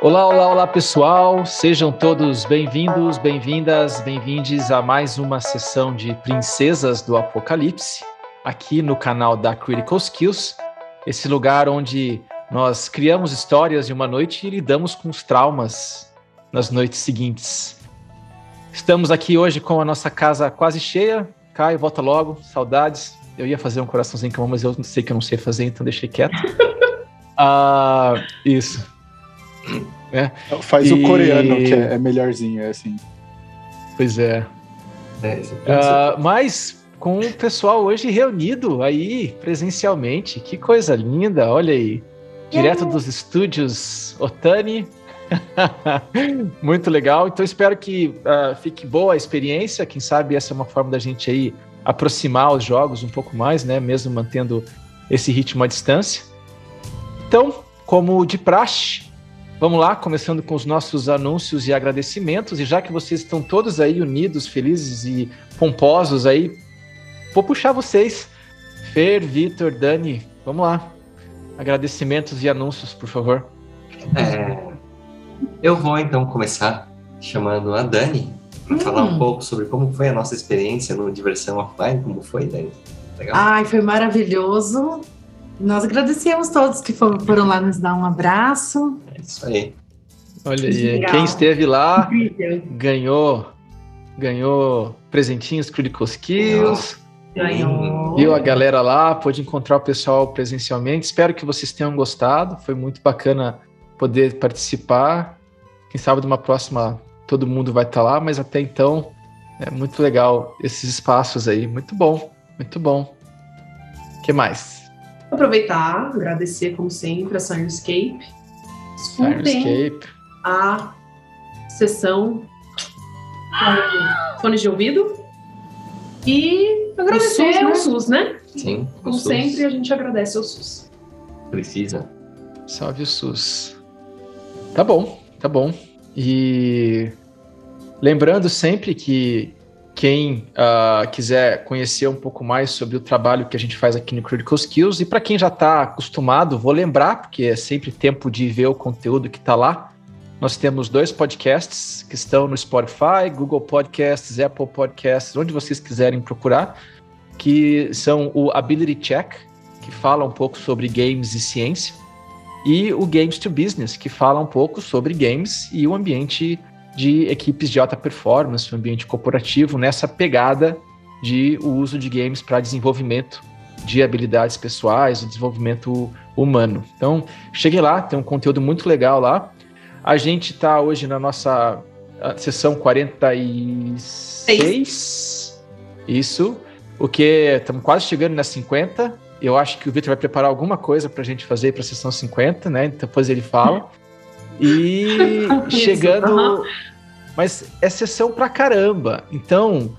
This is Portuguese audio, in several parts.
Olá, olá, olá pessoal, sejam todos bem-vindos, bem-vindas, bem-vindes a mais uma sessão de Princesas do Apocalipse, aqui no canal da Critical Skills, esse lugar onde nós criamos histórias de uma noite e lidamos com os traumas nas noites seguintes. Estamos aqui hoje com a nossa casa quase cheia. Caio, volta logo, saudades. Eu ia fazer um coraçãozinho com mas eu sei que eu não sei fazer, então deixei quieto. ah, isso. É. Faz e... o coreano, que é, é, melhorzinho, é assim. Pois é. é uh, mas com o pessoal hoje reunido aí presencialmente, que coisa linda, olha aí. Direto dos estúdios Otani. Muito legal. Então espero que uh, fique boa a experiência. Quem sabe essa é uma forma da gente aí aproximar os jogos um pouco mais, né? Mesmo mantendo esse ritmo à distância. Então, como de praxe, Vamos lá, começando com os nossos anúncios e agradecimentos. E já que vocês estão todos aí unidos, felizes e pomposos aí, vou puxar vocês. Fer, Vitor, Dani, vamos lá. Agradecimentos e anúncios, por favor. É, eu vou então começar chamando a Dani para hum. falar um pouco sobre como foi a nossa experiência no Diversão Offline. Como foi, Dani? Legal? Ai, foi maravilhoso. Nós agradecemos todos que foram lá nos dar um abraço. Isso aí. Olha aí, quem esteve lá ganhou ganhou presentinhos Critical Skills. Ganhou. Viu a galera lá, pôde encontrar o pessoal presencialmente. Espero que vocês tenham gostado. Foi muito bacana poder participar. Quem sabe de uma próxima todo mundo vai estar lá, mas até então é muito legal esses espaços aí. Muito bom, muito bom. O que mais? Aproveitar, agradecer, como sempre, a Sirenscape. Sirenscape. A sessão fones de ouvido. E agradecer ao SUS, né? Sim. Como SUS. sempre, a gente agradece ao SUS. Precisa. Salve o SUS. Tá bom, tá bom. E lembrando sempre que quem uh, quiser conhecer um pouco mais sobre o trabalho que a gente faz aqui no Critical Skills, e para quem já está acostumado, vou lembrar, porque é sempre tempo de ver o conteúdo que está lá. Nós temos dois podcasts que estão no Spotify, Google Podcasts, Apple Podcasts, onde vocês quiserem procurar, que são o Ability Check, que fala um pouco sobre games e ciência, e o Games to Business, que fala um pouco sobre games e o ambiente de equipes de alta performance, um ambiente corporativo, nessa pegada de o uso de games para desenvolvimento de habilidades pessoais, desenvolvimento humano. Então, chegue lá, tem um conteúdo muito legal lá. A gente está hoje na nossa sessão 46. Seis. Isso. O que estamos quase chegando na 50. Eu acho que o Victor vai preparar alguma coisa para a gente fazer para a sessão 50, né? Depois ele fala. E chegando. Mas é sessão pra caramba. Então,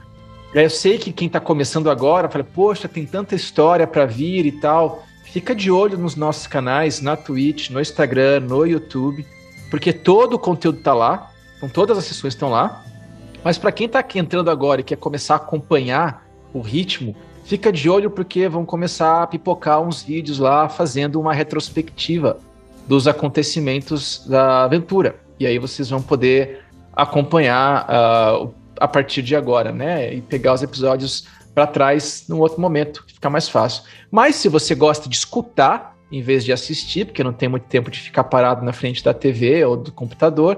eu sei que quem tá começando agora fala, poxa, tem tanta história para vir e tal. Fica de olho nos nossos canais, na Twitch, no Instagram, no YouTube, porque todo o conteúdo tá lá. Então, todas as sessões estão lá. Mas para quem tá aqui entrando agora e quer começar a acompanhar o ritmo, fica de olho porque vão começar a pipocar uns vídeos lá fazendo uma retrospectiva dos acontecimentos da aventura. E aí vocês vão poder acompanhar uh, a partir de agora, né? E pegar os episódios para trás num outro momento, que fica mais fácil. Mas se você gosta de escutar em vez de assistir, porque não tem muito tempo de ficar parado na frente da TV ou do computador,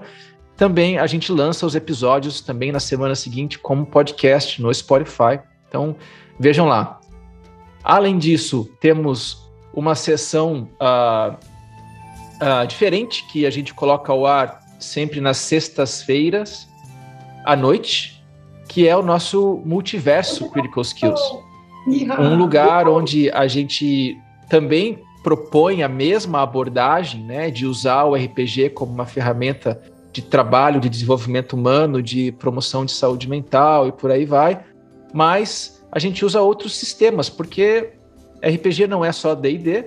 também a gente lança os episódios também na semana seguinte como podcast no Spotify. Então vejam lá. Além disso, temos uma sessão uh, uh, diferente que a gente coloca ao ar sempre nas sextas-feiras à noite, que é o nosso multiverso Critical Skills. Um lugar onde a gente também propõe a mesma abordagem, né, de usar o RPG como uma ferramenta de trabalho, de desenvolvimento humano, de promoção de saúde mental e por aí vai, mas a gente usa outros sistemas, porque RPG não é só D&D,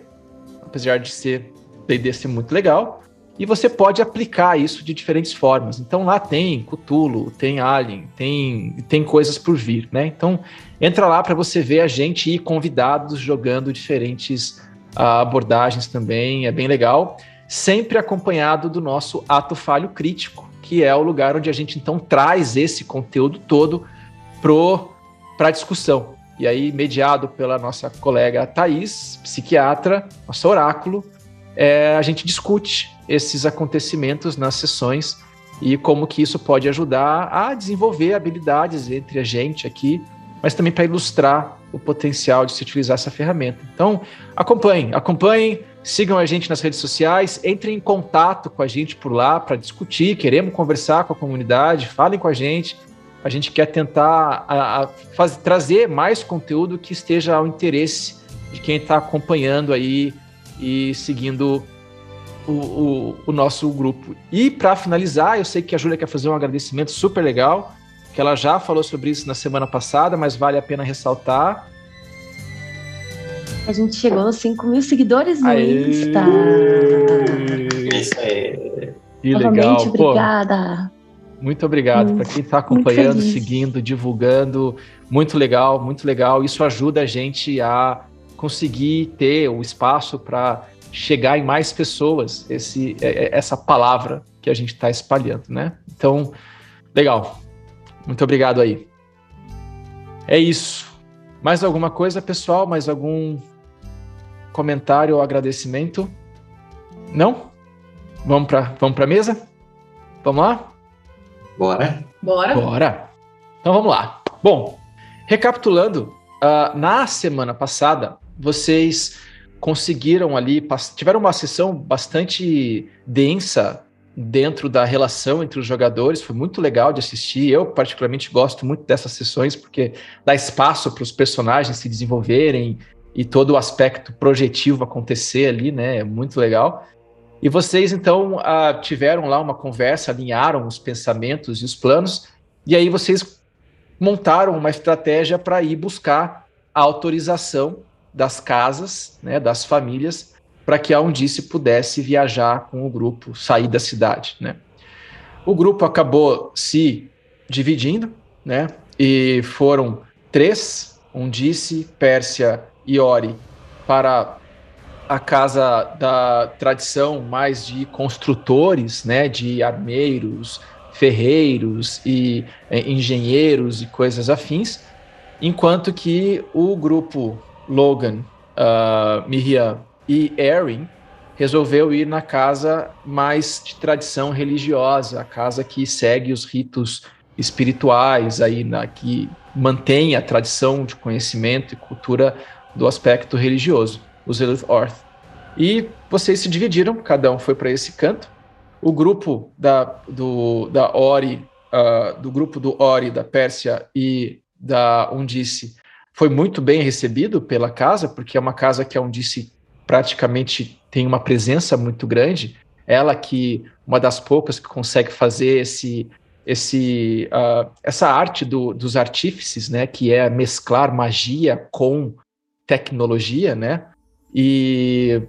apesar de ser D&D ser muito legal, e você pode aplicar isso de diferentes formas. Então lá tem Cthulhu, tem Alien, tem, tem coisas por vir, né? Então entra lá para você ver a gente e convidados jogando diferentes uh, abordagens também, é bem legal. sempre acompanhado do nosso ato falho crítico, que é o lugar onde a gente então traz esse conteúdo todo para discussão. E aí, mediado pela nossa colega Thais, psiquiatra, nosso oráculo, é, a gente discute esses acontecimentos nas sessões e como que isso pode ajudar a desenvolver habilidades entre a gente aqui, mas também para ilustrar o potencial de se utilizar essa ferramenta. Então, acompanhem, acompanhem, sigam a gente nas redes sociais, entrem em contato com a gente por lá para discutir, queremos conversar com a comunidade, falem com a gente. A gente quer tentar a, a trazer mais conteúdo que esteja ao interesse de quem está acompanhando aí e seguindo o, o, o nosso grupo. E para finalizar, eu sei que a Júlia quer fazer um agradecimento super legal, que ela já falou sobre isso na semana passada, mas vale a pena ressaltar. A gente chegou nos 5 mil seguidores no Aê! Insta. Isso aí. Que Novamente, legal. Pô, obrigada. muito obrigado Hum, para quem está acompanhando, seguindo, divulgando. Muito legal, muito legal. Isso ajuda a gente a conseguir ter o espaço para chegar em mais pessoas, esse, é- é- essa palavra que a gente está espalhando, né? Então, legal. Muito obrigado aí. É isso. Mais alguma coisa, pessoal? Mais algum comentário ou agradecimento? Não? Vamos para vamos a mesa? Vamos lá? Bora? Bora? Bora! Então vamos lá. Bom, recapitulando, ah, na semana passada, vocês conseguiram ali, tiveram uma sessão bastante densa dentro da relação entre os jogadores, foi muito legal de assistir. Eu, particularmente, gosto muito dessas sessões, porque dá espaço para os personagens se desenvolverem e todo o aspecto projetivo acontecer ali, né? É muito legal. E vocês, então, ah, tiveram lá uma conversa, alinharam os pensamentos e os planos, e aí vocês montaram uma estratégia para ir buscar a autorização das casas, né, das famílias, para que a Undice pudesse viajar com o grupo, sair da cidade. Né? O grupo acabou se dividindo, né, e foram três, Undice, Pérsia e Ori, para a casa da tradição mais de construtores, né, de armeiros, ferreiros e eh, engenheiros e coisas afins, enquanto que o grupo Logan, uh, Miriam e Erin resolveu ir na casa mais de tradição religiosa, a casa que segue os ritos espirituais aí na que mantém a tradição de conhecimento e cultura do aspecto religioso, os Elith Orth. E vocês se dividiram, cada um foi para esse canto. O grupo da, do, da Ori, uh, do grupo do Ori, da Pérsia e da Undice foi muito bem recebido pela casa, porque é uma casa que a Undice praticamente tem uma presença muito grande. Ela que uma das poucas que consegue fazer esse, esse, uh, essa arte do, dos artífices, né, que é mesclar magia com tecnologia, né? E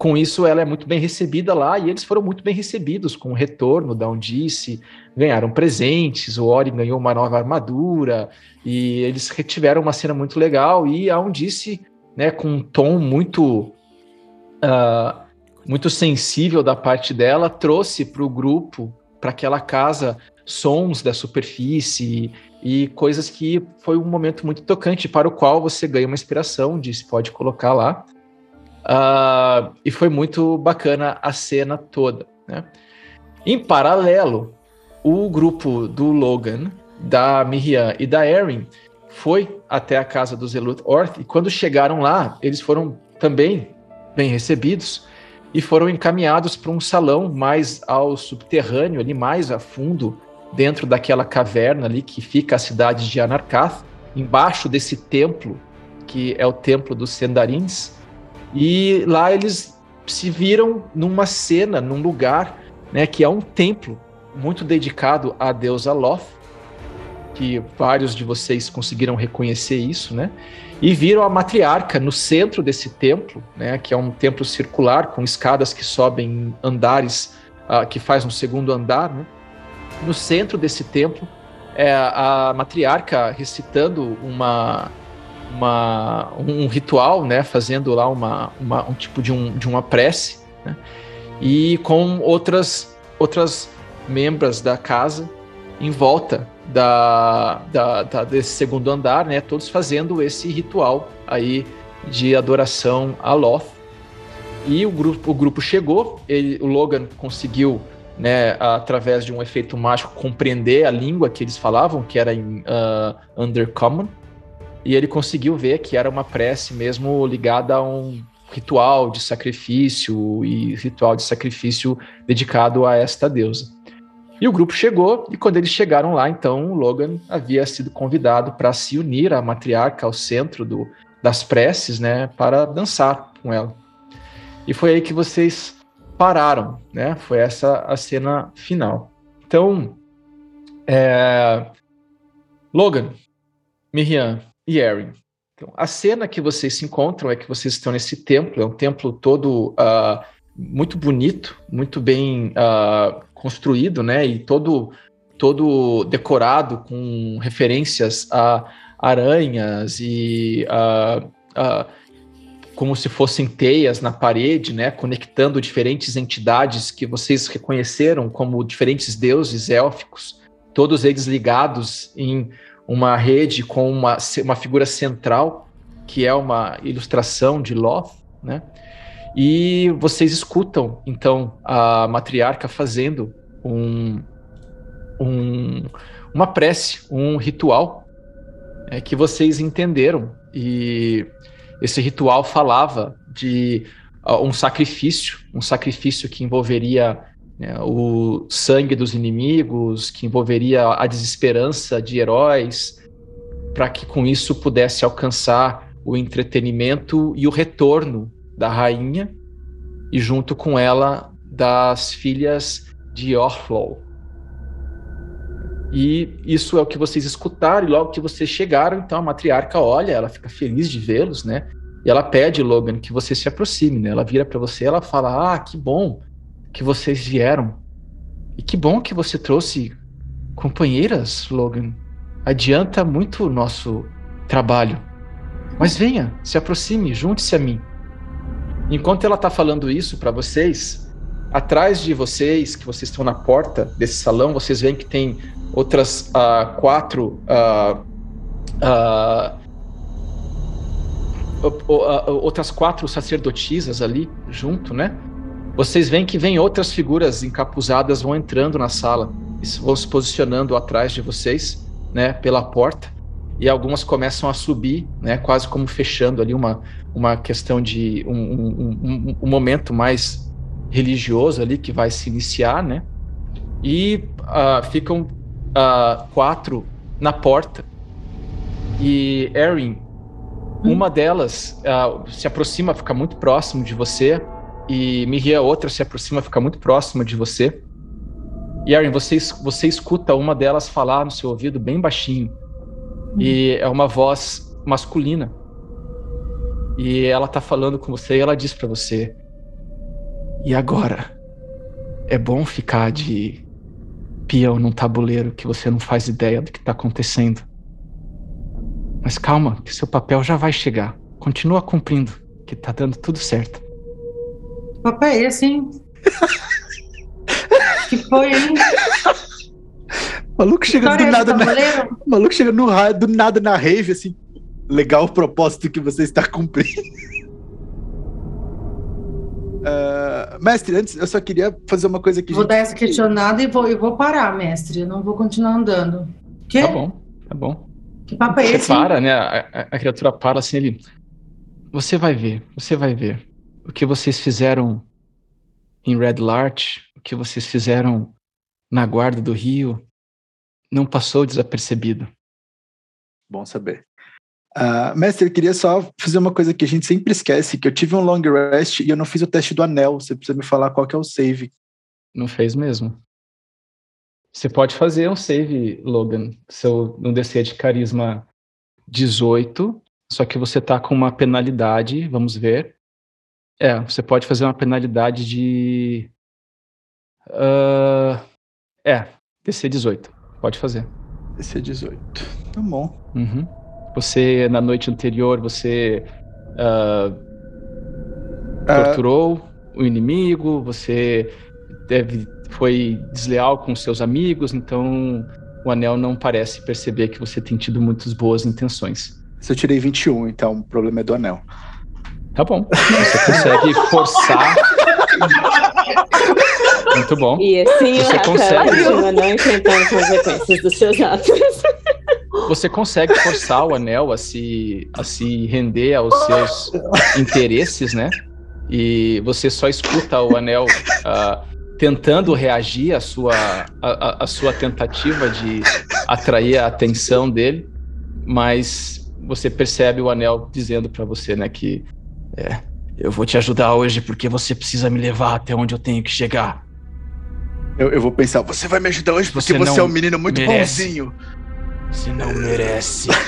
com isso ela é muito bem recebida lá e eles foram muito bem recebidos com o retorno da Undice, ganharam presentes, o Ori ganhou uma nova armadura e eles tiveram uma cena muito legal e a Undice, né, com um tom muito uh, muito sensível da parte dela, trouxe para o grupo, para aquela casa, sons da superfície e coisas que foi um momento muito tocante para o qual você ganha uma inspiração, disse, pode colocar lá. Uh, e foi muito bacana a cena toda. Né? Em paralelo, o grupo do Logan, da Miriam e da Erin foi até a casa dos Eluth Orth e quando chegaram lá, eles foram também bem recebidos e foram encaminhados para um salão mais ao subterrâneo, ali mais a fundo, dentro daquela caverna ali que fica a cidade de Anarkath, embaixo desse templo, que é o templo dos Sendarins. E lá eles se viram numa cena, num lugar, né, que é um templo muito dedicado à deusa Loth, que vários de vocês conseguiram reconhecer isso, né? E viram a matriarca no centro desse templo, né, que é um templo circular com escadas que sobem andares, uh, que faz um segundo andar, né? No centro desse templo é a matriarca recitando uma uma, um ritual, né, fazendo lá uma, uma, um tipo de, um, de uma prece, né? e com outras outras membros da casa em volta da, da, da, desse segundo andar, né? Todos fazendo esse ritual aí de adoração a Loth. E o grupo, o grupo chegou, ele, o Logan conseguiu, né, através de um efeito mágico, compreender a língua que eles falavam, que era em uh, Undercommon, e ele conseguiu ver que era uma prece mesmo ligada a um ritual de sacrifício e ritual de sacrifício dedicado a esta deusa. E o grupo chegou, e quando eles chegaram lá, então, Logan havia sido convidado para se unir à matriarca, ao centro do, das preces, né, para dançar com ela. E foi aí que vocês pararam, né? Foi essa a cena final. Então, é... Logan, Miriam e Erin. Então, a cena que vocês se encontram é que vocês estão nesse templo, é um templo todo uh, muito bonito, muito bem uh, construído, né? E todo todo decorado com referências a aranhas e a, como se fossem teias na parede, né? Conectando diferentes entidades que vocês reconheceram como diferentes deuses élficos, todos eles ligados em rede com uma, uma figura central que é uma ilustração de Loth, né? E vocês escutam, então, a matriarca fazendo um, um, uma prece, um ritual é, que vocês entenderam. E esse ritual falava de uh, um sacrifício, um sacrifício que envolveria né, o sangue dos inimigos, que envolveria a desesperança de heróis, para que com isso pudesse alcançar o entretenimento e o retorno da rainha e junto com ela das filhas de Orflow. E isso é o que vocês escutaram, e logo que vocês chegaram, então a matriarca olha, ela fica feliz de vê-los, né? E ela pede, Logan, que você se aproxime, né? Ela vira para você, ela fala: "Ah, que bom que vocês vieram. E que bom que você trouxe companheiras, Logan. Adianta muito o nosso trabalho. Mas venha, se aproxime, junte-se a mim." Enquanto ela está falando isso para vocês, atrás de vocês, que vocês estão na porta desse salão, vocês veem que tem outras uh, quatro uh, uh, outras quatro sacerdotisas ali junto, né? Vocês veem que vem outras figuras encapuzadas vão entrando na sala, vão se posicionando atrás de vocês, né? Pela porta e algumas começam a subir, né? Quase como fechando ali uma uma questão de um, um, um, um momento mais religioso ali que vai se iniciar, né? E uh, ficam uh, quatro na porta. E Erin, hum. uma delas uh, se aproxima, fica muito próximo de você. E Mihia, outra, se aproxima, fica muito próxima de você. E Erin, você, você escuta uma delas falar no seu ouvido bem baixinho. Hum. E é uma voz masculina. E ela tá falando com você e ela diz para você: e agora? É bom ficar de peão num tabuleiro que você não faz ideia do que está acontecendo. Mas calma, que seu papel já vai chegar. Continua cumprindo, que tá dando tudo certo. Que papel é esse, hein? que foi, hein? O maluco chega do nada na... Maluco chega no, do nada na rave, assim. Legal o propósito que você está cumprindo. Uh, mestre, antes eu só queria fazer uma coisa que. Vou gente... dar essa questionada e vou, e vou parar, mestre. Eu não vou continuar andando. Quê? Tá bom, tá bom. Que papo é você esse? para, né? A, a, a, criatura para assim, ele. Você vai ver, você vai ver. O que vocês fizeram em Red Larch, o que vocês fizeram na guarda do rio, não passou desapercebido. Bom saber. Uh, mestre, eu queria só fazer uma coisa que a gente sempre esquece, que eu tive um long rest e eu não fiz o teste do anel. Você precisa me falar qual que é o save. Não fez mesmo. Você pode fazer um save, Logan. Seu um DC de carisma 18, só que você tá com uma penalidade, vamos ver. É, você pode fazer uma penalidade de. Uh, é, DC 18. Pode fazer. DC 18. Tá bom. Uhum. Você, na noite anterior, você uh, torturou o inimigo, você deve, foi desleal com seus amigos, então o anel não parece perceber que você tem tido muitas boas intenções. Se eu tirei 21, então o problema é do anel. Tá bom. Você consegue forçar. Muito bom. E assim Você ela consegue. continua não enfrentando consequências dos seus atos. Você consegue forçar o anel a se, a se render aos seus interesses, né? E você só escuta o anel ah, tentando reagir à sua, à, à- sua tentativa de atrair a atenção dele, mas você percebe o anel dizendo pra você, né, que é, eu vou te ajudar hoje porque você precisa me levar até onde eu tenho que chegar. Eu, eu vou pensar, você vai me ajudar hoje porque Você você, é um menino muito merece. bonzinho. Você não merece.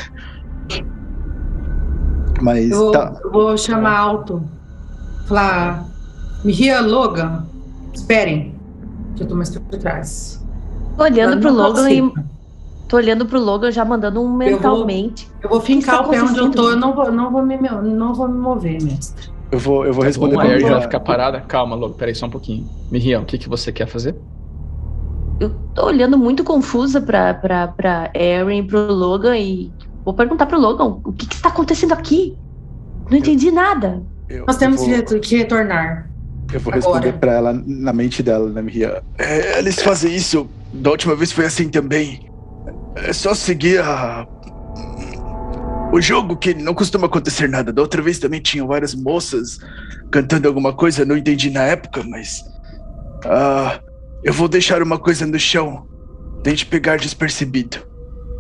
Mas Eu vou, tá. eu vou chamar alto. Falar. Mihia Logan, esperem. Que eu tô mais pra trás. Olhando pro Logan e. tô olhando pro Logan já mandando um mentalmente. Eu vou fincar Isso o pé onde eu tô, eu não vou, não vou, me, não vou me mover, mestre. Eu vou, eu vou responder Bom, pra- vai ficar parada. Calma, logo, peraí só um pouquinho. Miriam, o que, que você quer fazer? Eu tô olhando muito confusa pra, pra, pra Erin e pro Logan e vou perguntar pro Logan o que que está acontecendo aqui? Não entendi nada. Eu, Nós temos eu que vou, que retornar. eu vou responder agora. pra ela na mente dela, né, Mia? É, eles fazem isso. Da última vez foi assim também. É só seguir a. O jogo que não costuma acontecer nada. Da outra vez também tinham várias moças cantando alguma coisa, não entendi na época, mas. Ah, eu vou deixar uma coisa no chão. Tente pegar despercebido.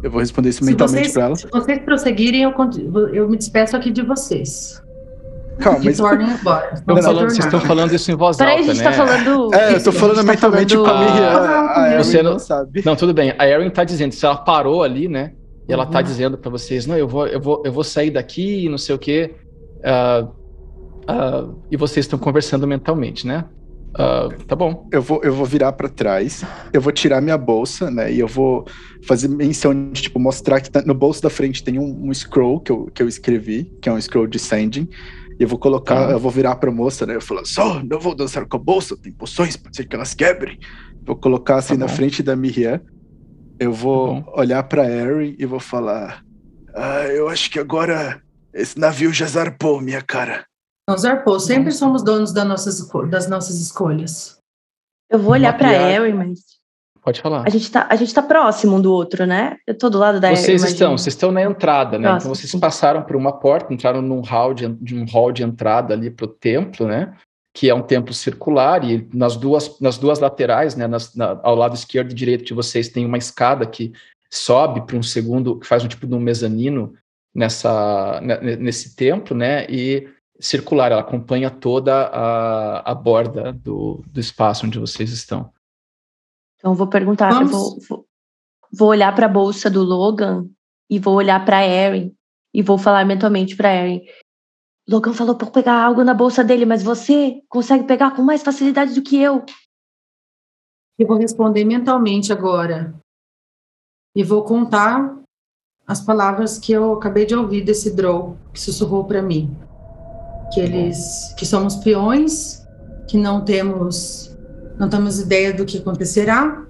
Eu vou responder isso mentalmente vocês, pra ela. se vocês prosseguirem, eu, eu me despeço aqui de vocês. Calma, mas. Vamos falando- vocês estão falando isso em voz Peraí, a alta, gente né? tá falando. É, eu tô a falando tá mentalmente falando- pra mim. Ah, A, a você Erin não- não sabe. Não, tudo bem. A Erin tá dizendo, se ela parou ali, né? E ela tá Uhum. dizendo pra vocês, não, eu vou, eu vou, eu vou sair daqui e não sei o quê. Ah, ah, e vocês estão conversando mentalmente, né? Ah, tá bom. Eu vou, eu vou virar pra trás, eu vou tirar minha bolsa, né? E eu vou fazer menção de, tipo, mostrar que tá- no bolso da frente tem um, um scroll que eu, que eu escrevi, que é um scroll de sending. Eu vou colocar, Tá. eu vou virar pra moça, né? Eu falo, só, não vou dançar com a bolsa, tem poções, pode ser que elas quebrem. Vou colocar assim Tá na bom. frente da Miriam. Eu vou Tá olhar pra Erin e vou falar: Ah, eu acho que agora esse navio já zarpou, minha cara. Não, Zarpou, sempre somos donos das nossas, das nossas escolhas. Eu vou olhar pra. Erin, mas Pode falar. a gente, tá, a gente tá próximo um do outro, né? Eu tô do lado da. Vocês imagino. estão, vocês estão na entrada, né? Nossa, então vocês passaram por uma porta, entraram num hall de, de um hall de entrada ali para o templo, né? Que é um templo circular e nas duas, nas duas laterais, né? Nas- na- ao lado esquerdo e direito de vocês tem uma escada que sobe para um segundo, que faz um tipo de um mezanino nessa ne- nesse templo, né? E circular, ela acompanha toda a, a borda do, do espaço onde vocês estão. Então vou perguntar, vou, vou, vou olhar pra bolsa do Logan e vou olhar pra Erin e vou falar mentalmente pra Erin. Logan falou eu pegar algo na bolsa dele, mas você consegue pegar com mais facilidade do que eu. Eu vou responder mentalmente agora. E vou contar as palavras que eu acabei de ouvir desse Drow que sussurrou para mim. Que eles que somos peões, que não temos não temos ideia do que acontecerá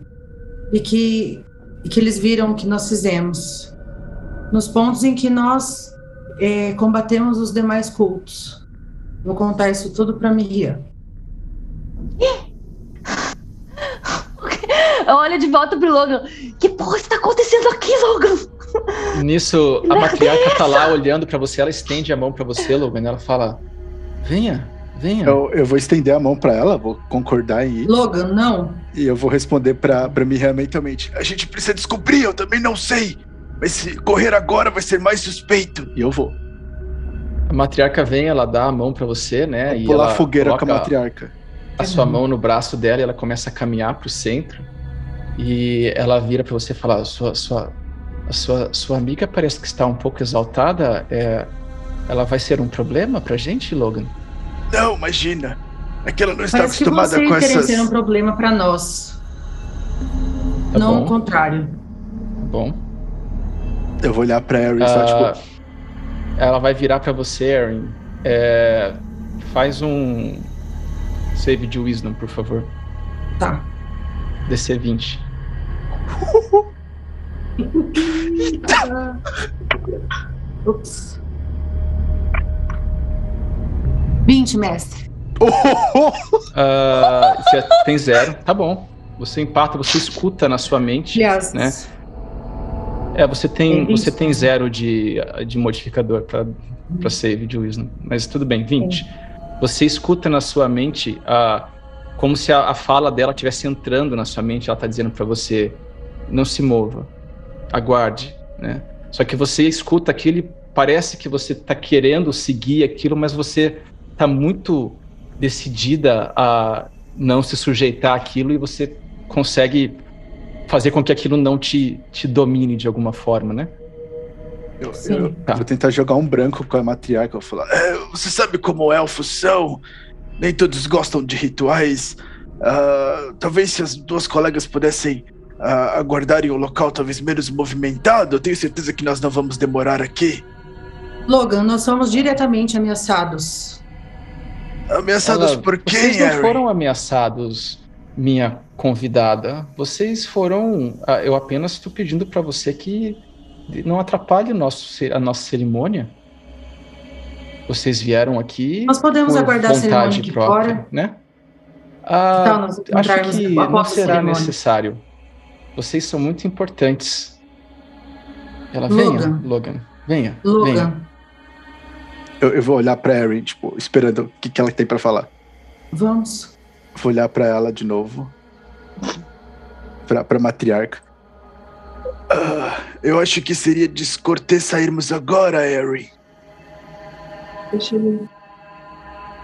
e que e que eles viram o que nós fizemos nos pontos em que nós eh, combatemos os demais cultos. Vou contar isso tudo para Miriam. Olha de volta pro Logan. Que porra está acontecendo aqui, Logan? Nisso, a matriarca tá lá olhando pra você, ela estende a mão pra você, Logan, e ela fala: Venha, venha. Eu, eu vou estender a mão pra ela, vou concordar em ir. Logan, não. E eu vou responder pra, pra Miriam mentalmente. A gente precisa descobrir, eu também não sei. Mas se correr agora vai ser mais suspeito. E eu vou. A matriarca vem, ela dá a mão pra você, né? Vou e pular ela fogueira com a matriarca. a sua mão no braço dela e ela começa a caminhar pro centro. E ela vira pra você e fala: sua, sua, a sua, sua amiga parece que está um pouco exaltada. É, ela vai ser um problema pra gente, Logan? Não, imagina. É que ela não está Parece que acostumada vocês com querem essas. ser um problema para nós, Tá não bom, o contrário. tá bom. Eu vou olhar pra Harry só, Ah, tipo. ela vai virar pra você, Erin. É, faz um save de Wisdom, por favor. Tá. DC 20. Ups. 20, mestre. Ah, você tem zero. Tá bom. Você empata, você escuta na sua mente. Aliás, Né? É, você tem, você 20. tem zero de, de modificador para para save de Wisdom. Mas tudo bem, 20. Você escuta na sua mente a, como se a, a fala dela estivesse entrando na sua mente. Ela tá dizendo para você: não se mova, aguarde, né? Só que você escuta aquilo e parece que você tá querendo seguir aquilo, mas você tá muito decidida a não se sujeitar àquilo e você consegue fazer com que aquilo não te, te domine de alguma forma, né? Eu, Sim. eu Tá. vou tentar jogar um branco com a matriarca. Eu vou falar: "É, Você sabe como elfos são? Nem todos gostam de rituais. Ah, talvez se as duas colegas pudessem ah, aguardarem o local talvez menos movimentado, eu tenho certeza que nós não vamos demorar aqui. Logan, nós somos diretamente ameaçados. Ameaçados Ela- por quem, Vocês não Harry? foram ameaçados, minha convidada. Vocês foram. ah, Eu apenas estou pedindo para você que não atrapalhe o nosso, a nossa cerimônia. Vocês vieram aqui. Nós podemos por aguardar a cerimônia vontade aqui própria, fora? né? Então, Ah, nós acho que não a será cerimônia. necessário. Vocês são muito importantes. Ela venha, Logan. Logan. Venha. Eu, eu vou olhar pra Harry, tipo, esperando o que, que ela tem pra falar. vamos. Vou olhar pra ela de novo. Pra, pra matriarca. Ah, eu acho que seria descortês sairmos agora, Harry. Deixa eu...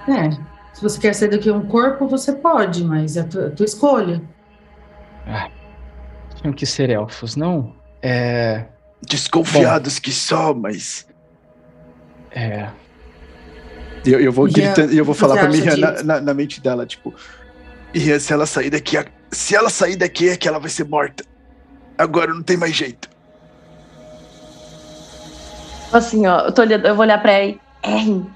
É, se você quer ser do que um corpo, você pode, mas é a tua, a tua escolha. Tinham que ser elfos, não? É. Desconfiados que só, mas. É. E Eu, eu vou Já- gritando, e eu vou falar pra Miriam na, na, na mente dela, tipo. Miriam, se ela sair daqui, se ela sair daqui é que ela vai ser morta. Agora não tem mais jeito. Assim, ó, eu, tô olhando, eu vou olhar pra ela e. Erin,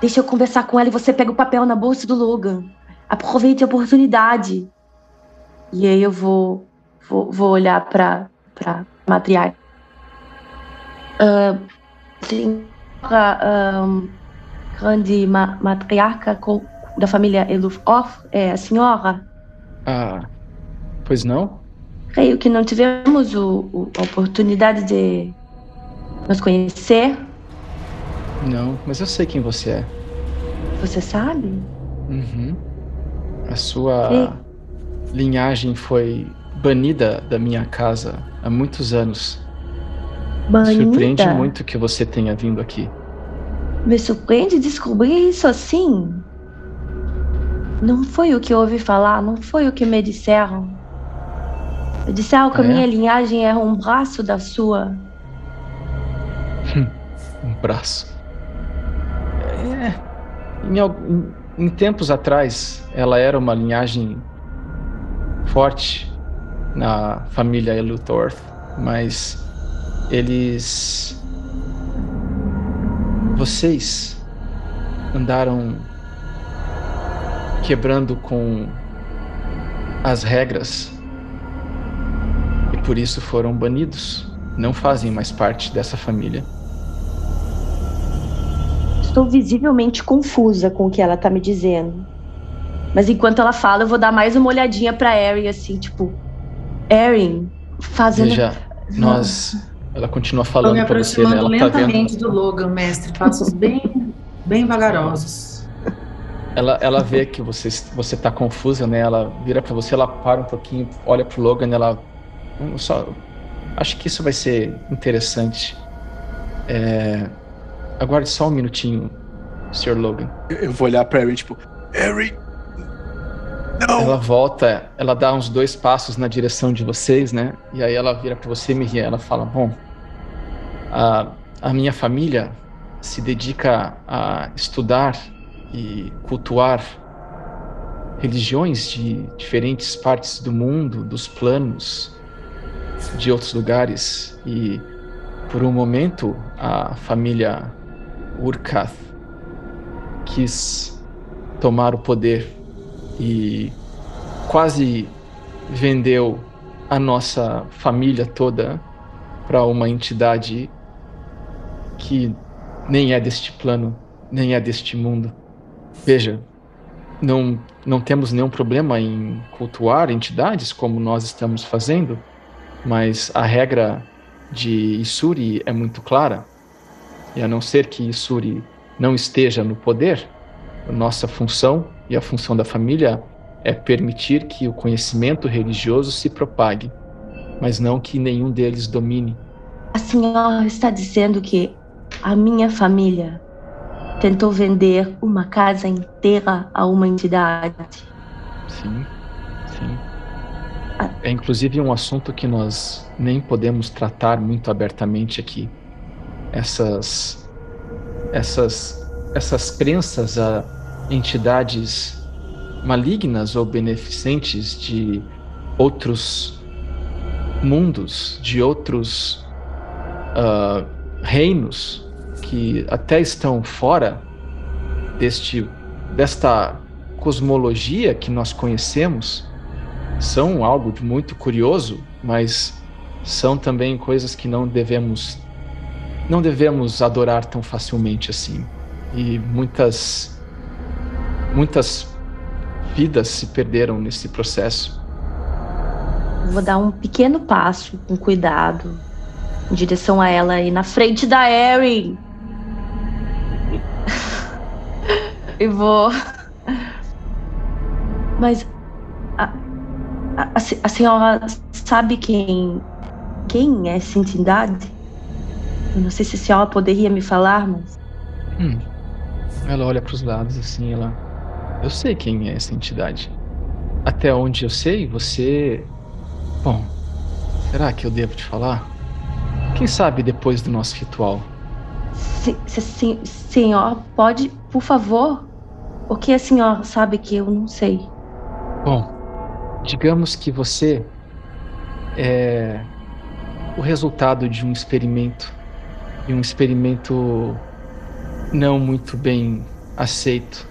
deixa eu conversar com ela e você pega o papel na bolsa do Logan. Aproveite a oportunidade. E aí eu vou, vou, vou olhar pra, pra matriarca. Ah, senhora ahn, grande ma- matriarca da família Eluf Off, é a senhora? Ah. Pois não? Creio que não tivemos o- o- a oportunidade de nos conhecer. Não, mas eu sei quem você é. Você sabe? Uhum. A sua E- linhagem foi banida da minha casa há muitos anos. Banida. Surpreende muito que você tenha vindo aqui. Me surpreende descobrir isso assim. Não foi o que eu ouvi falar, não foi o que me disseram. Me disseram que Ah, a é? minha linhagem era um braço da sua. Um braço. É. Em, em- em tempos atrás, ela era uma linhagem forte na família Eluthorth, mas eles. Vocês andaram quebrando com as regras e por isso foram banidos. Não fazem mais parte dessa família. Estou visivelmente confusa com o que ela tá me dizendo. Mas enquanto ela fala, eu vou dar mais uma olhadinha pra Erin, assim, tipo. Erin, fazendo. Veja, nós. Ela continua falando me pra você, né? Ela tá vendo. lentamente do Logan, mestre. Passos bem, bem vagarosos. Ela, ela vê que você, você tá confusa, né? Ela vira pra você, ela para um pouquinho, olha pro Logan, ela. "Hum, Só, acho que isso vai ser interessante. É, aguarde só um minutinho, Sr. Logan. Eu, eu vou olhar pra Harry, tipo, Harry. Não! Ela volta, ela dá uns dois passos na direção de vocês, né? E aí ela vira pra você, Miriam, ela fala: Bom, a, a minha família se dedica a estudar e cultuar religiões de diferentes partes do mundo, dos planos, de outros lugares. E por um momento a família Urkath quis tomar o poder e quase vendeu a nossa família toda para uma entidade que nem é deste plano, nem é deste mundo. Veja, não, não temos nenhum problema em cultuar entidades como nós estamos fazendo, mas a regra de Isuri é muito clara. E a não ser que Isuri não esteja no poder, nossa função e a função da família é permitir que o conhecimento religioso se propague, mas não que nenhum deles domine. A senhora está dizendo que a minha família tentou vender uma casa inteira a uma entidade. Sim, sim. É inclusive um assunto que nós nem podemos tratar muito abertamente aqui. Essas essas essas crenças a entidades malignas ou beneficentes de outros mundos, de outros uh, reinos que até estão fora deste desta cosmologia que nós conhecemos são algo de muito curioso, mas são também coisas que não devemos não devemos adorar tão facilmente assim. E muitas muitas vidas se perderam nesse processo. Vou dar um pequeno passo com cuidado em direção a ela e na frente da Erin. E vou. Mas a, a, a, senhora sabe quem quem é essa entidade? Eu não sei se a senhora poderia me falar, mas. Hum. Ela olha para os lados assim, ela eu sei quem é essa entidade. Até onde eu sei, você. Bom, será que eu devo te falar? Quem sabe depois do nosso ritual? Se, se, senhor, pode, por favor? O que a senhora sabe que eu não sei? Bom, digamos que você é o resultado de um experimento e um experimento não muito bem aceito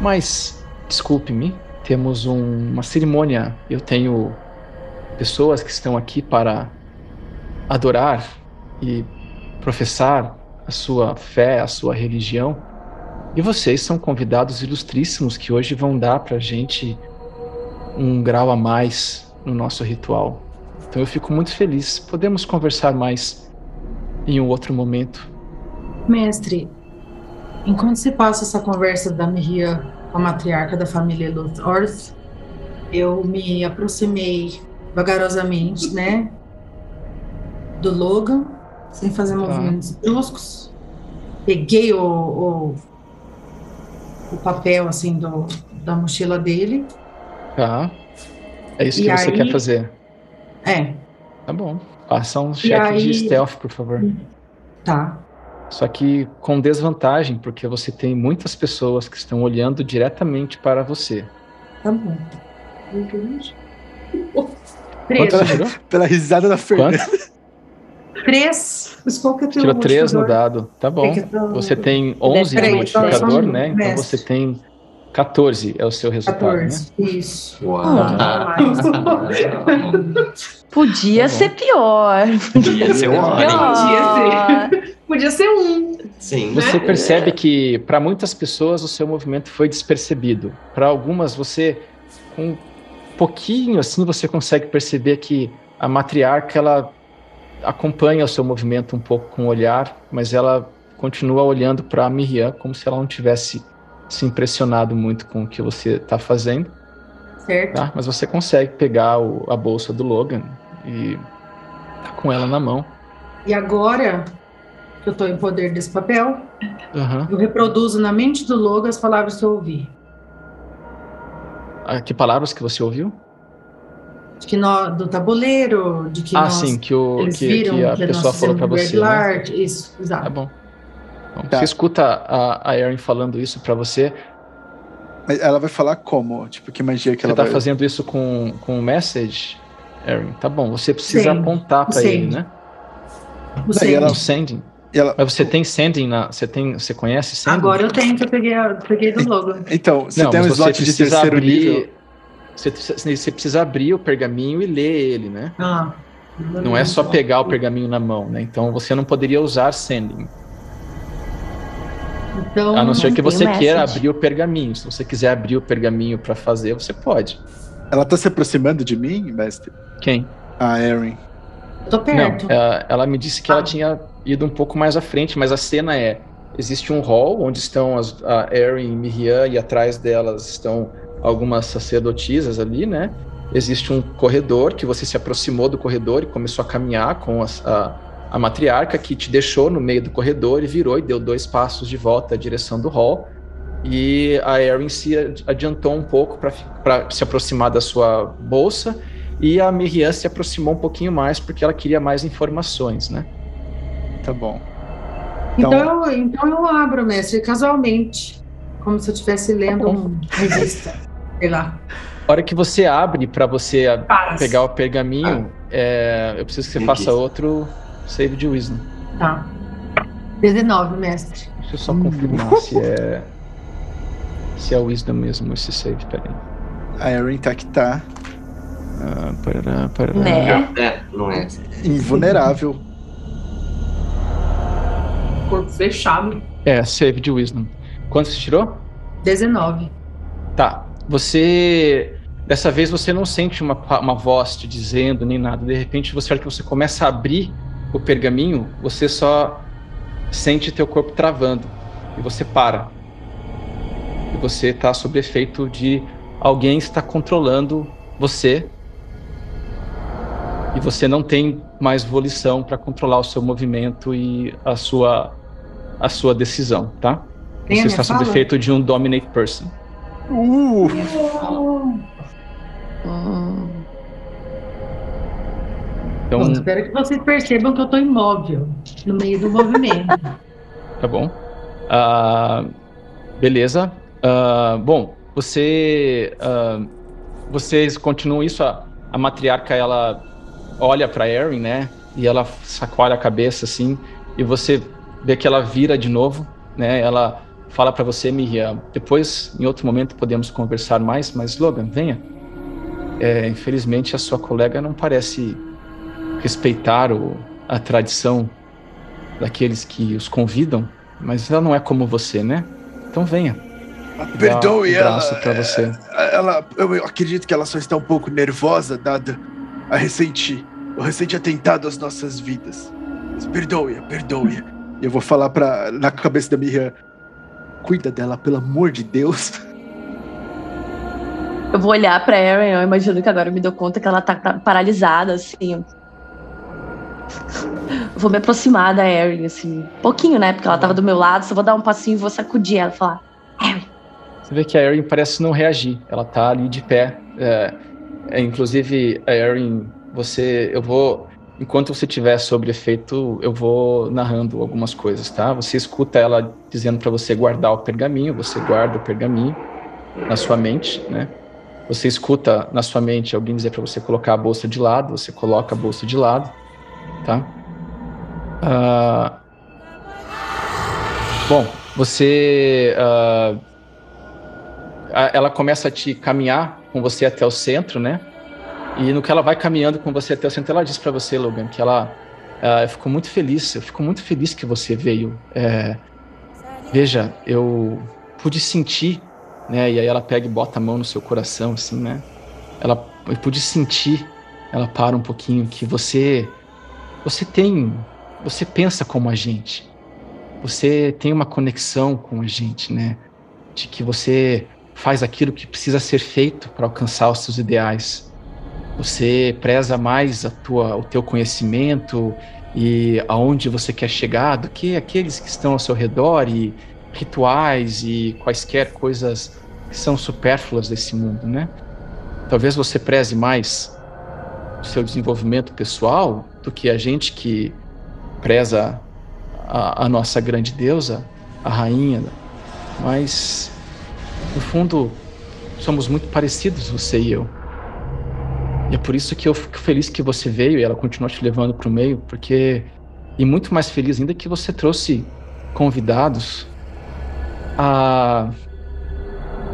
mas, desculpe-me, temos um, uma cerimônia. Eu tenho pessoas que estão aqui para adorar e professar a sua fé, a sua religião. E vocês são convidados ilustríssimos que hoje vão dar para a gente um grau a mais no nosso ritual. Então eu fico muito feliz. Podemos conversar mais em um outro momento. Mestre, Enquanto se passa essa conversa da Miriam com a matriarca da família Luthorth, eu me aproximei vagarosamente, né, do Logan, sem fazer tá. movimentos bruscos. Peguei o, o, o, papel, assim, do, da mochila dele. Tá. É isso que você aí, quer fazer? É. Tá bom. Faça um aí, de stealth, por favor. Tá. Só que com desvantagem, porque você tem muitas pessoas que estão olhando diretamente para você. Tá bom. Três. Pela risada da Fernanda. Três. Qual que Tirou três no dado. Tá bom. Você tem 11 de modificador, né? Então você tem 14 é o seu resultado, 14, né? Isso. Uau. Ah. Podia tá ser pior. Podia ser um Podia ser. Podia ser um. Sim. Você né? percebe que para muitas pessoas o seu movimento foi despercebido. Para algumas você com um pouquinho assim você consegue perceber que a matriarca ela acompanha o seu movimento um pouco com o olhar, mas ela continua olhando para a Miriam como se ela não tivesse se impressionado muito com o que você está fazendo. Certo. Tá? Mas você consegue pegar o, a bolsa do Logan e tá com ela na mão. E agora que eu estou em poder desse papel, uhum. eu reproduzo na mente do Logan as palavras que eu ouvi. Ah, que palavras que você ouviu? De que no, do tabuleiro, de que ah, nós, sim, que, o, que, viram, que a que pessoa falou para você. Né? Isso, exato. Tá bom. Então, tá. Você escuta a, a Erin falando isso para você. Mas ela vai falar como? Tipo, que magia que você ela tá vai... fazendo isso com, com o message, Erin? Tá bom, você precisa sim, apontar para ele, né? O sending. Ela... sending. Ela... Mas você tem sending na. Você tem. Você conhece sending? Agora eu tenho que eu peguei, eu peguei do logo. Então, você Não, tem um slot de terceiro abrir. nível. Você, precisa- você precisa abrir o pergaminho e ler ele, né? Ah, Não é só pegar o pergaminho na mão, né? Então você não poderia usar sending. Então, A não ser que você queira message. abrir o pergaminho. Se você quiser abrir o pergaminho pra fazer, você pode. Ela tá se aproximando de mim, mestre? Quem? A Erin. tô perto. Não, ela, ela me disse que ela Ah. tinha ido um pouco mais à frente, mas a cena é: existe um hall onde estão as, a Erin e Miriam e atrás delas estão algumas sacerdotisas ali, né? Existe um corredor que você se aproximou do corredor e começou a caminhar com as- a, a matriarca que te deixou no meio do corredor e virou e deu dois passos de volta à direção do hall. E a Erin se ad- adiantou um pouco para se aproximar da sua bolsa e a Miriam se aproximou um pouquinho mais porque ela queria mais informações, né? Tá bom. Então, Então- eu, então eu abro, mestre, casualmente. Como se eu estivesse lendo Tá uma revista. Sei lá. A hora que você abre para você Caras. pegar o pergaminho, é, eu preciso que você Entendi. faça outro save de wisdom. Tá. 19, mestre. Deixa eu só confirmar se é se é wisdom mesmo esse save, peraí. A Erin tá que tá Ah, parará, parará. Né? É, não é. invulnerável. Corpo fechado. É, save de wisdom. Quanto você tirou? 19. Tá. Você. Dessa vez você não sente uma, uma voz te dizendo nem nada. De repente, você olha que você começa a abrir o pergaminho, você só sente teu corpo travando. E você para. E você está sob efeito de alguém está controlando você. E você não tem mais volição para controlar o seu movimento e a sua, a sua decisão, tá? Você está sob efeito de um dominate person. Uh! Então, Bom, espero que vocês percebam que eu tô imóvel no meio do movimento. Tá bom. Ah, beleza. Ah, bom, você, ah, vocês continuam isso. A, a matriarca ela olha para Erin, né? E ela sacola a cabeça assim. E você vê que ela vira de novo, né? Ela fala para você, Miriam. Depois, em outro momento, podemos conversar mais. Mas Logan, venha. É, infelizmente, a sua colega não parece respeitar o, a tradição daqueles que os convidam, mas ela não é como você, né? Então venha. Perdoe Dá um ela. pra você. Ela, eu acredito que ela só está um pouco nervosa, dada a recente, o recente atentado às nossas vidas. Mas Perdoe-a, perdoe-a. Eu vou falar pra, na cabeça da Miriam: cuida dela, pelo amor de Deus. Eu vou olhar pra Erin, eu imagino que agora eu me dou conta que ela tá, tá paralisada, assim. Vou me aproximar da Erin, assim. Pouquinho, né? Porque ela tava do meu lado, só vou dar um passinho e vou sacudir ela e falar. Erin, Você vê que a Erin parece não reagir. Ela tá ali de pé. É, é, inclusive, a Erin, você. Eu vou. Enquanto você estiver sob efeito, eu vou narrando algumas coisas, tá? Você escuta ela dizendo para você guardar o pergaminho, você guarda o pergaminho na sua mente, né? Você escuta na sua mente alguém dizer para você colocar a bolsa de lado, você coloca a bolsa de lado, tá? Ah, bom, você. ah, ela começa a te caminhar com você até o centro, né? E no que ela vai caminhando com você até o centro, ela diz pra você, Logan, que ela ah, ficou muito feliz. Eu fico muito feliz que você veio. É, veja, eu pude sentir, né? E aí ela pega e bota a mão no seu coração, assim, né? Ela, eu pude sentir. Ela para um pouquinho que você, você tem, você pensa como a gente. Você tem uma conexão com a gente, né? De que você faz aquilo que precisa ser feito para alcançar os seus ideais. Você preza mais a tua, o teu conhecimento e aonde você quer chegar do que aqueles que estão ao seu redor e rituais e quaisquer coisas que são supérfluas desse mundo, né? Talvez você preze mais o seu desenvolvimento pessoal do que a gente que preza a, a nossa grande deusa, a rainha, mas no fundo, somos muito parecidos, você e eu. E é por isso que eu fico feliz que você veio e ela continua te levando para o meio, porque E muito mais feliz ainda que você trouxe convidados. A,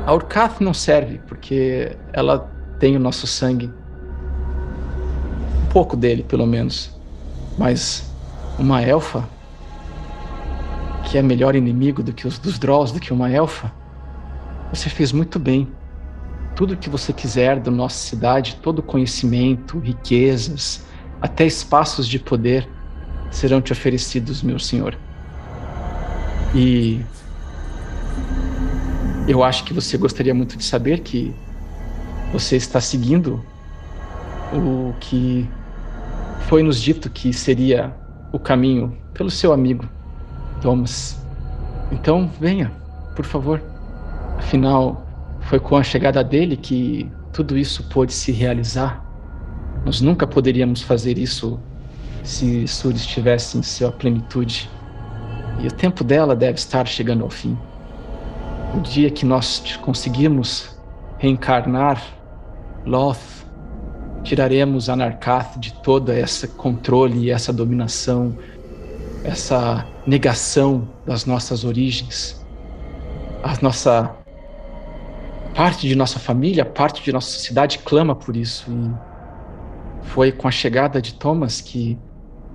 a Urkath não serve, porque ela tem o nosso sangue. Um pouco dele, pelo menos. Mas uma elfa, que é melhor inimigo do que os dos Drolls, do que uma elfa, você fez muito bem. Tudo que você quiser da nossa cidade, todo conhecimento, riquezas, até espaços de poder serão te oferecidos, meu senhor. E eu acho que você gostaria muito de saber que você está seguindo o que foi nos dito que seria o caminho pelo seu amigo Thomas. Então, venha, por favor. Afinal, foi com a chegada dele que tudo isso pôde se realizar. Nós nunca poderíamos fazer isso se Suri estivesse em sua plenitude. E o tempo dela deve estar chegando ao fim. O dia que nós conseguirmos reencarnar Loth, tiraremos Anarkath de toda essa controle essa dominação, essa negação das nossas origens. A nossa parte de nossa família, parte de nossa sociedade clama por isso. E foi com a chegada de Thomas que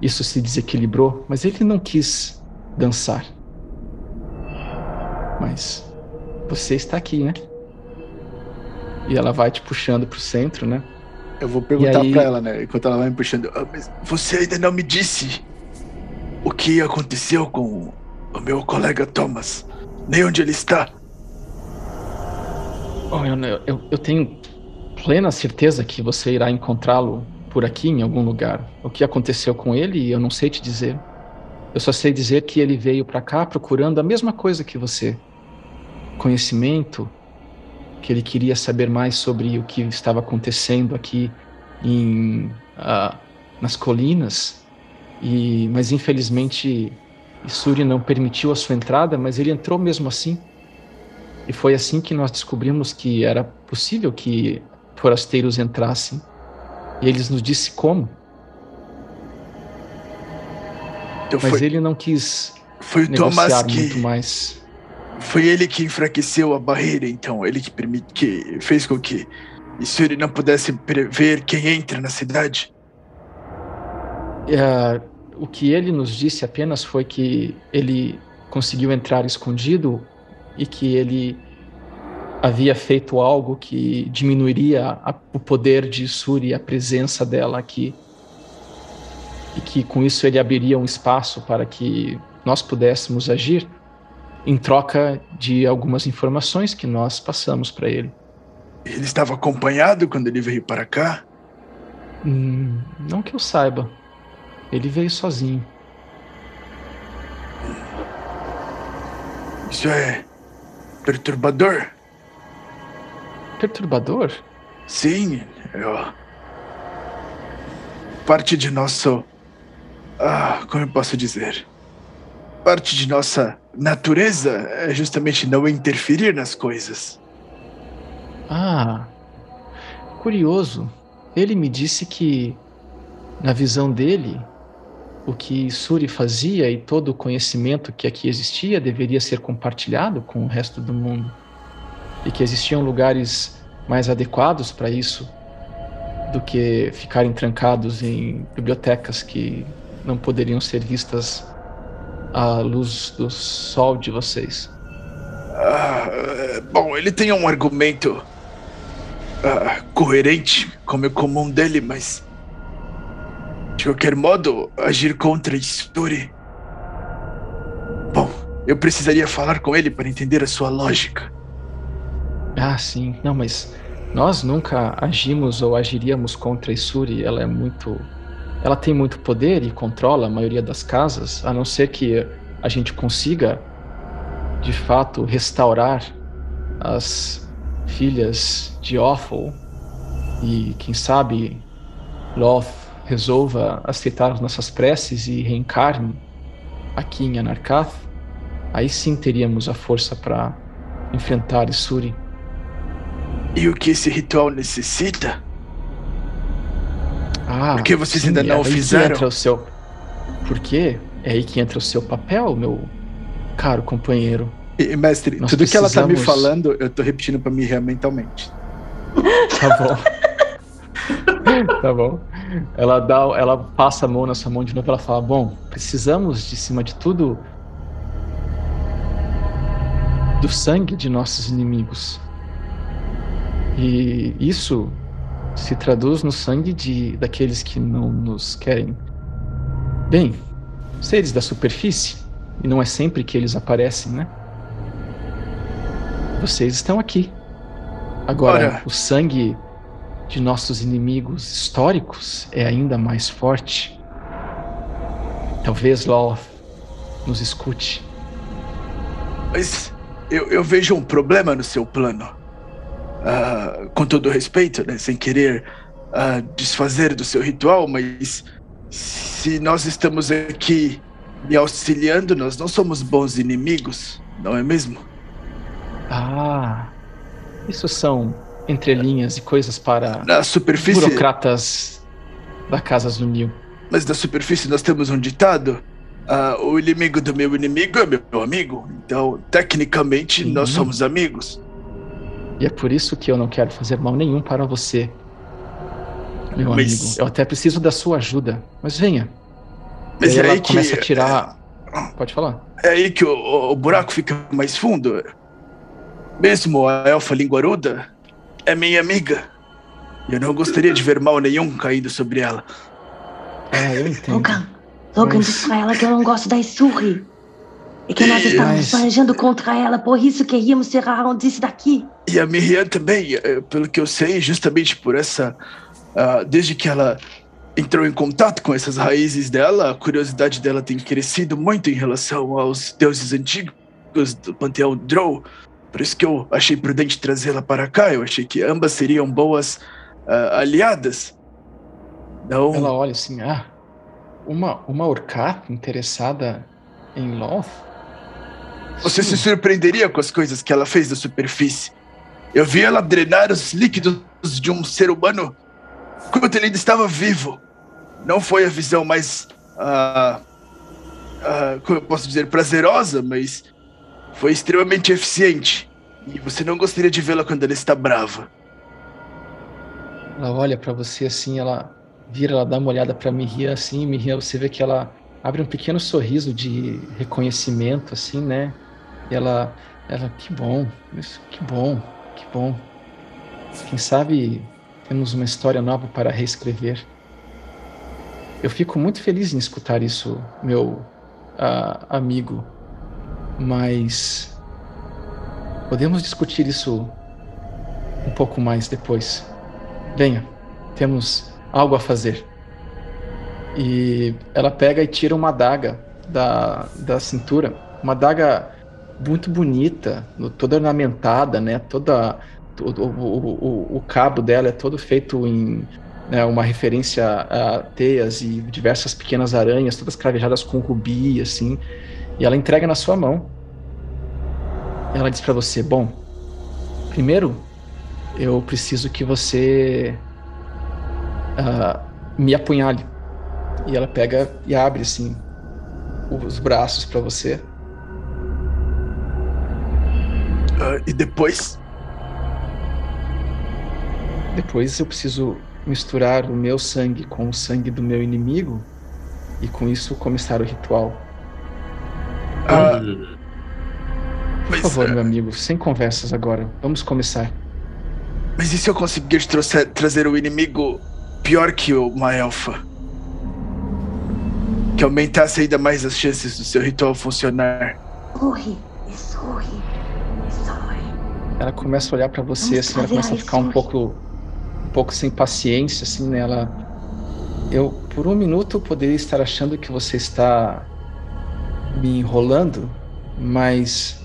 isso se desequilibrou, mas ele não quis dançar. Mas você está aqui, né? E ela vai te puxando pro centro, né? Eu vou perguntar aí... pra ela, né? Enquanto ela vai me puxando. Ah, mas você ainda não me disse o que aconteceu com o meu colega Thomas. Nem onde ele está. Eu, eu, eu tenho plena certeza que você irá encontrá-lo por aqui em algum lugar. O que aconteceu com ele, eu não sei te dizer. Eu só sei dizer que ele veio para cá procurando a mesma coisa que você. Conhecimento, que ele queria saber mais sobre o que estava acontecendo aqui em, uh, nas colinas. E, mas infelizmente Isuri não permitiu a sua entrada, mas ele entrou mesmo assim. E foi assim que nós descobrimos que era possível que forasteiros entrassem. E eles nos disse como. Então Mas foi, ele não quis foi o negociar Thomas muito mais. Foi ele que enfraqueceu a barreira, então. Ele que, permite, que fez com que isso ele não pudesse prever quem entra na cidade. É, o que ele nos disse apenas foi que ele conseguiu entrar escondido e que ele havia feito algo que diminuiria a, o poder de Suri, a presença dela aqui. E que com isso ele abriria um espaço para que nós pudéssemos agir em troca de algumas informações que nós passamos para ele. Ele estava acompanhado quando ele veio para cá? Hum, não que eu saiba. Ele veio sozinho. Isso é perturbador perturbador? Sim, eu... parte de nosso. Ah, como eu posso dizer? Parte de nossa natureza é justamente não interferir nas coisas. Ah, curioso. Ele me disse que, na visão dele, o que Suri fazia e todo o conhecimento que aqui existia deveria ser compartilhado com o resto do mundo e que existiam lugares mais adequados para isso do que ficarem trancados em bibliotecas que não poderiam ser vistas à luz do sol de vocês. Ah, bom, ele tem um argumento ah, coerente, como é comum dele, mas de qualquer modo, agir contra Isturi. Bom, eu precisaria falar com ele para entender a sua lógica. Ah, sim. Não, mas nós nunca agimos ou agiríamos contra Isuri. Ela é muito. Ela tem muito poder e controla a maioria das casas, a não ser que a gente consiga, de fato, restaurar as filhas de Offal e, quem sabe, Loth resolva aceitar as nossas preces e reencarne aqui em Anarkath, aí sim teríamos a força para enfrentar Isuri. E o que esse ritual necessita? Ah, Porque vocês sim, ainda não é o fizeram? Entra o seu, Porque é aí que entra o seu papel, meu caro companheiro. E, mestre, Nós tudo que ela tá me precisamos- falando, eu tô repetindo pra Miriam mentalmente. Tá bom. tá bom. Ela dá, ela passa a mão na sua mão de novo, ela fala: "Bom, precisamos de cima de tudo do sangue de nossos inimigos. E isso se traduz no sangue de daqueles que não nos querem bem, seres da superfície, e não é sempre que eles aparecem, né? Vocês estão aqui. Agora, Ora. o sangue de nossos inimigos históricos é ainda mais forte. Talvez Loth nos escute. Mas eu, eu vejo um problema no seu plano. Ah, com todo respeito, né? Sem querer ah, desfazer do seu ritual, mas se nós estamos aqui me auxiliando, nós não somos bons inimigos, não é mesmo? Ah, isso são entrelinhas e coisas para Na superfície. burocratas da Casa Zunil. Mas na superfície nós temos um ditado. ah, o inimigo do meu inimigo é meu amigo. Então, tecnicamente, Sim. nós somos amigos. E é por isso que eu não quero fazer mal nenhum para você, meu Mas- amigo. Eu até preciso da sua ajuda. Mas venha. Mas E é aí ela aí que. começa a tirar. Pode falar. É aí que o- o buraco fica mais fundo. Mesmo a elfa linguaruda é minha amiga. E eu não gostaria de ver mal nenhum caindo sobre ela. É, eu entendo. Logan, Logan, Mas- diz pra ela que eu não gosto da Isurri. E que nós Mas- estamos planejando contra ela, por isso queríamos tirar um desse daqui. E a Miriam também, eh, pelo que eu sei, justamente por essa. ah, desde que ela entrou em contato com essas raízes dela, a curiosidade dela tem crescido muito em relação aos deuses antigos do panteão Drow. Por isso que eu achei prudente trazê-la para cá. Eu achei que ambas seriam boas ah, aliadas. Não. Ela olha assim, ah, uma, uma Orcat interessada em Loth? Você se Sim. surpreenderia com as coisas que ela fez da superfície. Eu vi ela drenar os líquidos de um ser humano enquanto ele ainda estava vivo. Não foi a visão mais. ah, ah, como eu posso dizer? Prazerosa, mas foi extremamente eficiente. E você não gostaria de vê-la quando ela está brava. Ela olha pra você assim, ela vira, ela dá uma olhada pra Miriam assim, Miriam, você vê que ela abre um pequeno sorriso de reconhecimento assim, né? E ela, ela, que bom, isso, que bom, que bom. Quem sabe temos uma história nova para reescrever. Eu fico muito feliz em escutar isso, meu ah, amigo, mas podemos discutir isso um pouco mais depois. Venha, temos algo a fazer. E ela pega e tira uma adaga da, da cintura, uma adaga muito bonita, toda ornamentada, né? Toda o, o, o cabo dela é todo feito em né, uma referência a teias e diversas pequenas aranhas, todas cravejadas com rubi, assim. E ela entrega na sua mão. Ela diz pra você: Bom, primeiro eu preciso que você ah, me apunhale. E ela pega e abre assim os braços pra você. Ah, e depois. Depois eu preciso misturar o meu sangue com o sangue do meu inimigo e com isso começar o ritual. Ah, Por favor, ah, meu amigo, sem conversas agora. Vamos começar. mas e se eu conseguir trouxer- trazer o inimigo pior que uma elfa? Que aumentasse ainda mais as chances do seu ritual funcionar. Isurri, Isurri, Isurri. Ela começa a olhar pra você Vamos assim, ela começa a ficar um pouco um pouco sem paciência assim, né? Ela eu por um minuto poderia estar achando que você está me enrolando, mas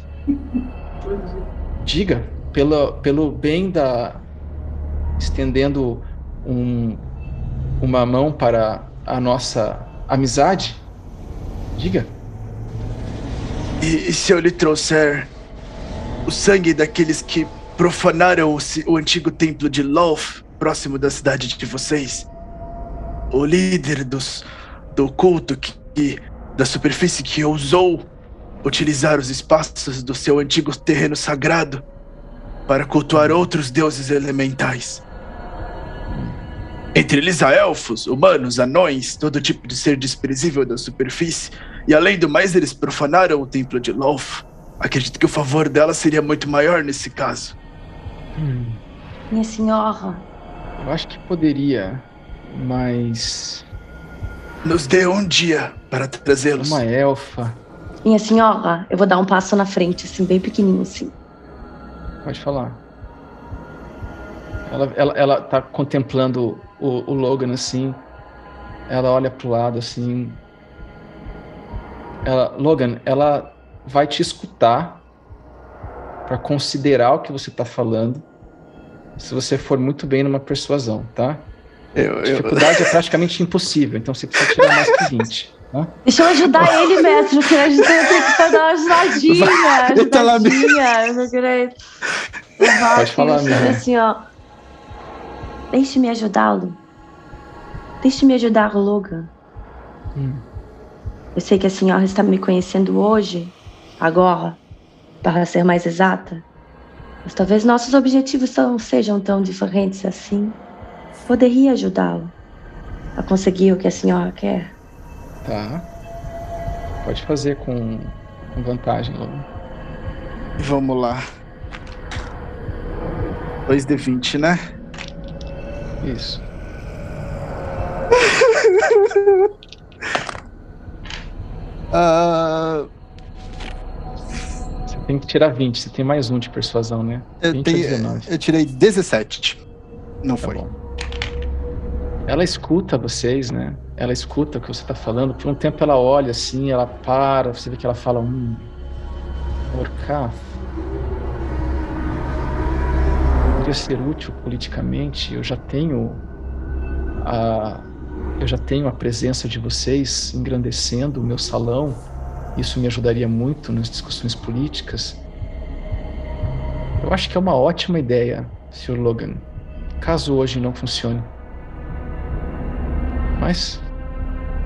diga, pelo, pelo bem da. estendendo um, uma mão para a nossa amizade, diga. E, e se eu lhe trouxer o sangue daqueles que profanaram o, o antigo templo de Loth, próximo da cidade de vocês? O líder dos, do culto que da superfície que ousou utilizar os espaços do seu antigo terreno sagrado para cultuar outros deuses elementais. Entre eles há elfos, humanos, anões, todo tipo de ser desprezível da superfície. E além do mais, eles profanaram o templo de Loth. Acredito que o favor dela seria muito maior nesse caso. Hum. Minha senhora. Eu acho que poderia, mas. Nos dê um dia para trazê-los. Uma elfa. Minha senhora, eu vou dar um passo na frente, assim, bem pequenininho, assim. Pode falar. Ela, ela, ela tá contemplando o, o Logan assim. Ela olha pro lado assim. Ela, Logan, ela vai te escutar para considerar o que você tá falando. Se você for muito bem numa persuasão, tá? Eu, a dificuldade eu... é praticamente impossível, então você precisa tirar mais que 20. Tá? Deixa eu ajudar ele, mestre. Eu eu tenho que dar uma ajudadinha. Ajudadinha. Eu queria... Pode falar, minha. Assim, ó. Deixe-me ajudá-lo. Deixe-me ajudar o Logan. Hum. Eu sei que a senhora está me conhecendo hoje, agora, para ser mais exata. Mas talvez nossos objetivos não sejam tão diferentes assim. Poderia ajudá-lo a conseguir o que a senhora quer. Tá. Pode fazer com, com vantagem, Logan. Vamos lá. 2d20, né? Isso. uh... Você tem que tirar 20, você tem mais um de persuasão, né? Eu, tenho, eu tirei 17. Não tá foi. Bom. Ela escuta vocês, né? Ela escuta o que você tá falando. Por um tempo ela olha assim, ela para, você vê que ela fala, hum, Orcaf. Poderia ser útil politicamente. Eu já tenho a, eu já tenho a presença de vocês engrandecendo o meu salão. Isso me ajudaria muito nas discussões políticas. Eu acho que é uma ótima ideia, Sr. Logan, caso hoje não funcione. Mas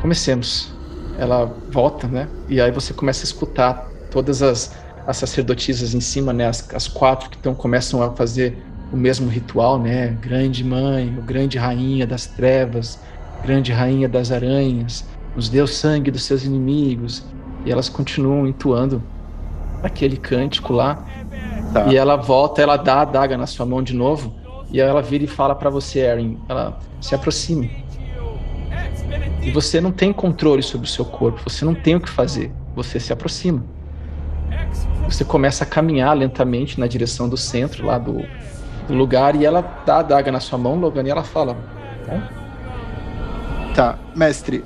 comecemos. Ela volta, né? E aí você começa a escutar todas as, as sacerdotisas em cima, né? As, as quatro que então começam a fazer o mesmo ritual, né? Grande mãe, o grande rainha das trevas, grande rainha das aranhas, nos o sangue dos seus inimigos. E elas continuam entoando aquele cântico lá. Tá. E ela volta, ela dá a daga na sua mão de novo. E ela vira e fala para você, Erin, ela se aproxime. E você não tem controle sobre o seu corpo, você não tem o que fazer. Você se aproxima. Você começa a caminhar lentamente na direção do centro lá do, do lugar e ela dá a daga na sua mão, Logan, e ela fala: Tá, mestre.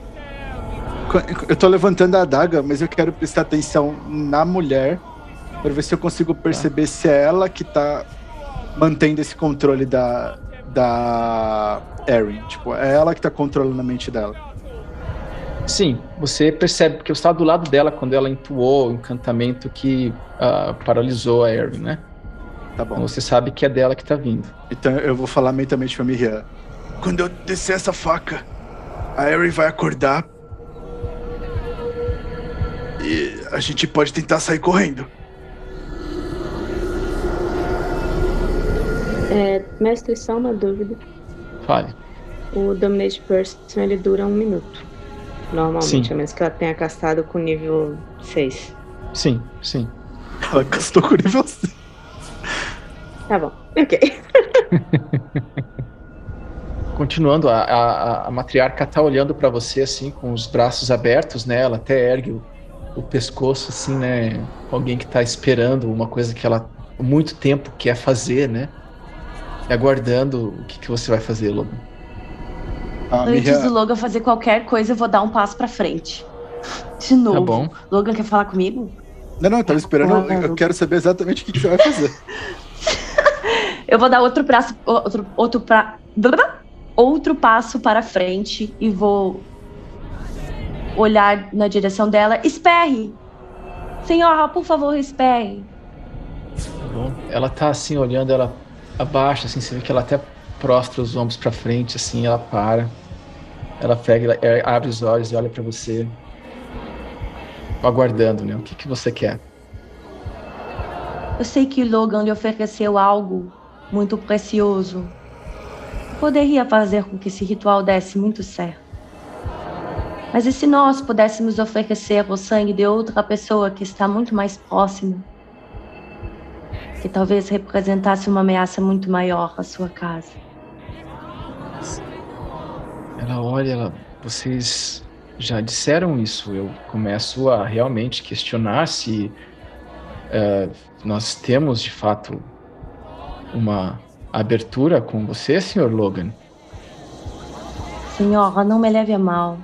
Eu tô levantando a adaga, mas eu quero prestar atenção na mulher para ver se eu consigo perceber tá. se é ela que tá mantendo esse controle da da Erin, tipo, é ela que tá controlando a mente dela. Sim, você percebe que eu estava do lado dela quando ela entoou o encantamento que uh, paralisou a Erin, né? Tá bom. Então você sabe que é dela que tá vindo. Então eu vou falar mentalmente pra Miriam. Quando eu descer essa faca, a Erin vai acordar. E a gente pode tentar sair correndo. É, mestre, só uma dúvida. Fale. O Dominate Person ele dura um minuto. Normalmente, sim. a menos que ela tenha castado com nível 6. Sim, sim. Ela castou com nível 6. Tá bom, ok. continuando, a, a, a matriarca tá olhando para você assim, com os braços abertos, né? Ela até ergue o, o pescoço, assim, né? Alguém que tá esperando uma coisa que ela há muito tempo quer fazer, né? E aguardando o que, que você vai fazer, Logan. Ah, Antes minha... do Logan fazer qualquer coisa, eu vou dar um passo para frente. De novo. Tá bom. Logan quer falar comigo? Não, não, eu tava esperando. eu, eu quero saber exatamente o que, que você vai fazer. eu vou dar outro braço. Outro, outro pra outro passo para frente e vou olhar na direção dela. Esperre! Senhora, por favor, esperre. Tá bom. Ela tá assim olhando, ela abaixa, assim, você vê que ela até prostra os ombros para frente, assim, ela para. Ela pega, ela abre os olhos e olha para você. aguardando, né? O que, que você quer? Eu sei que Logan lhe ofereceu algo muito precioso. Poderia fazer com que esse ritual desse muito certo. Mas e se nós pudéssemos oferecer o sangue de outra pessoa que está muito mais próxima? Que talvez representasse uma ameaça muito maior à sua casa. Ela olha, ela, vocês já disseram isso. Eu começo a realmente questionar se uh, nós temos de fato uma abertura com você, Sr. Logan. Senhora, não me leve a mal.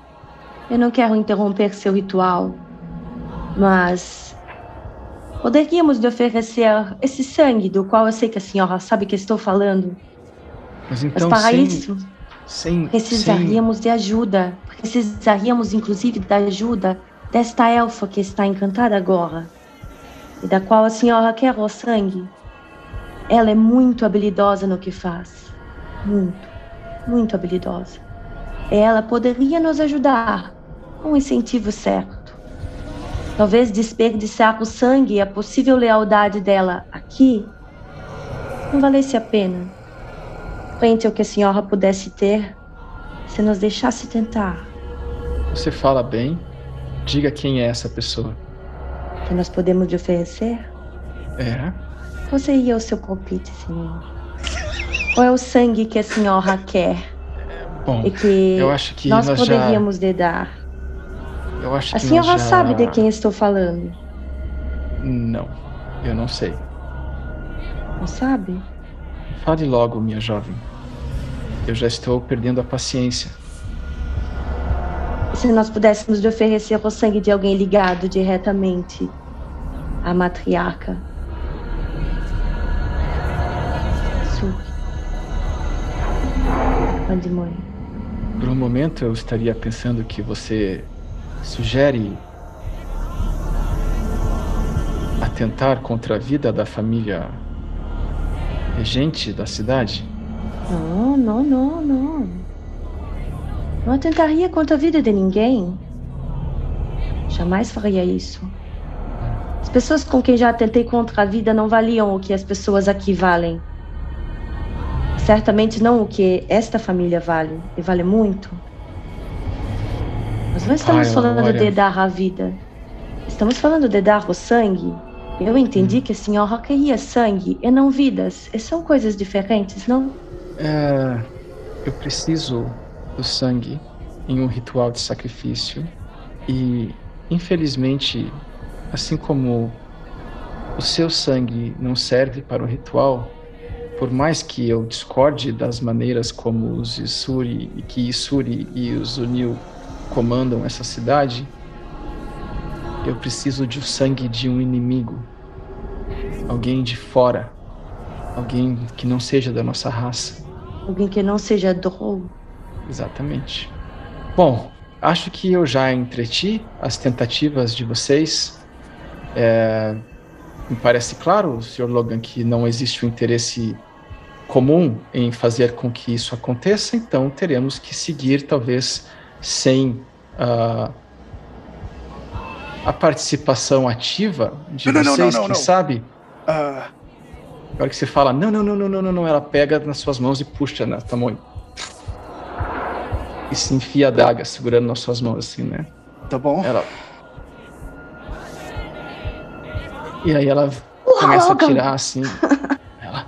Eu não quero interromper seu ritual, mas poderíamos lhe oferecer esse sangue do qual eu sei que a senhora sabe que estou falando. Mas, então, mas para sem, isso, sem, precisaríamos sem... de ajuda. Precisaríamos, inclusive, da ajuda desta elfa que está encantada agora e da qual a senhora quer o sangue. Ela é muito habilidosa no que faz. Muito, muito habilidosa. Ela poderia nos ajudar com um incentivo certo. Talvez desperdiçar o sangue e a possível lealdade dela aqui não valesse a pena. Frente ao que a senhora pudesse ter, se nos deixasse tentar. Você fala bem. Diga quem é essa pessoa que nós podemos lhe oferecer? É. Qual seria o seu palpite, senhor? Ou é o sangue que a senhora quer? Bom, e que eu acho que nós, nós poderíamos já... lhe dar. Eu acho a que senhora já... sabe de quem estou falando? Não, eu não sei. Não sabe? Fale logo, minha jovem. Eu já estou perdendo a paciência se nós pudéssemos lhe oferecer o sangue de alguém ligado diretamente à matriarca. Suri. Pandemônio. Por um momento eu estaria pensando que você sugere atentar contra a vida da família regente da cidade? Não, não, não, não. Não atentaria contra a vida de ninguém. Jamais faria isso. As pessoas com quem já atentei contra a vida não valiam o que as pessoas aqui valem. Certamente não o que esta família vale. E vale muito. Nós não estamos Ai, falando Laura. de dar a vida. Estamos falando de dar o sangue. Eu entendi que a senhora queria sangue e não vidas. E são coisas diferentes, não? É, eu preciso do sangue em um ritual de sacrifício e, infelizmente, assim como o seu sangue não serve para o ritual, por mais que eu discorde das maneiras como os Isuri, que Isuri e os Unil comandam essa cidade, eu preciso de sangue de um inimigo, alguém de fora, alguém que não seja da nossa raça. Alguém que não seja Drow. Exatamente. Bom, acho que eu já entreti as tentativas de vocês. É, me parece claro, Sr. Logan, que não existe um interesse comum em fazer com que isso aconteça, então teremos que seguir, talvez, sem uh, a participação ativa de Não, vocês, não, não, quem não. sabe? Ah, Na hora que você fala, não, não, não, não, não, não, não, ela pega nas suas mãos e puxa na tua mão. E se enfia a daga segurando nas suas mãos, assim, né? tá bom. Ela. E aí ela começa a tirar assim. Ela.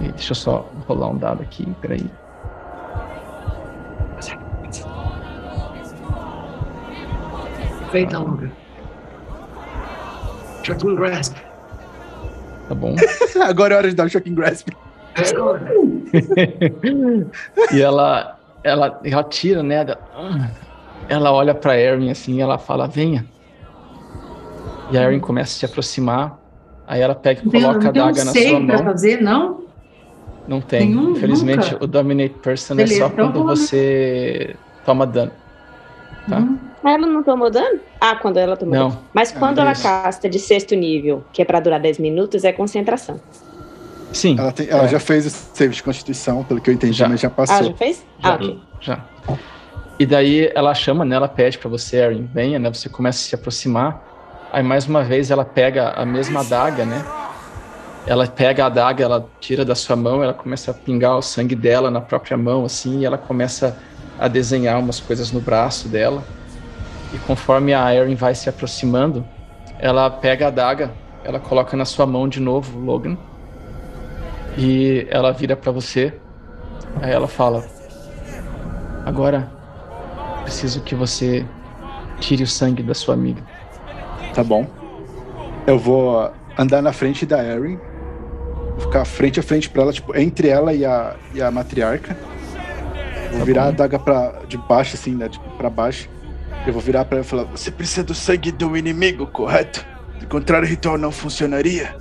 E deixa eu só rolar um dado aqui, peraí. Feita, Luga. Shocking Grasp. Tá bom? Agora é hora de dar o Shocking Grasp. É e ela, ela, ela tira, né? Ela olha pra Erin assim, ela fala, venha. E a Erin começa a se aproximar. Aí ela pega e Não tem, coloca a não tem um daga na sua save pra mão. fazer, não? Não tem. Nenhum? Infelizmente, Nunca? o Dominate Person Beleza, é só então quando vou- você toma dano. Tá? Uhum. Mas ela não tomou dano? Ah, quando ela tomou Não. dano. Mas quando Ah, ela casta de sexto nível, que é pra durar 10 minutos, é concentração. Sim. Ela, tem- ela É. já fez o save de constituição, pelo que eu entendi, Já. mas já Ah, passou. já fez? Já. Ah, ok. Já. E daí ela chama, né? Ela pede para você, Erin, venha, né? Você começa a se aproximar. Aí mais uma vez ela pega a mesma adaga, né? Ela pega a adaga, ela tira da sua mão, ela começa a pingar o sangue dela na própria mão, assim, e ela começa a desenhar umas coisas no braço dela. E conforme a Erin vai se aproximando, ela pega a adaga, ela coloca na sua mão de novo, Logan. E ela vira para você. Aí ela fala: Agora preciso que você tire o sangue da sua amiga. Tá bom. Eu vou andar na frente da Erin. Ficar frente a frente para ela, tipo, entre ela e a, e a matriarca. Vou tá virar bom. a adaga pra, de baixo, assim, né? Tipo, pra baixo. Eu vou virar para ela e falar: Você precisa do sangue do inimigo, correto? Do contrário, o ritual não funcionaria.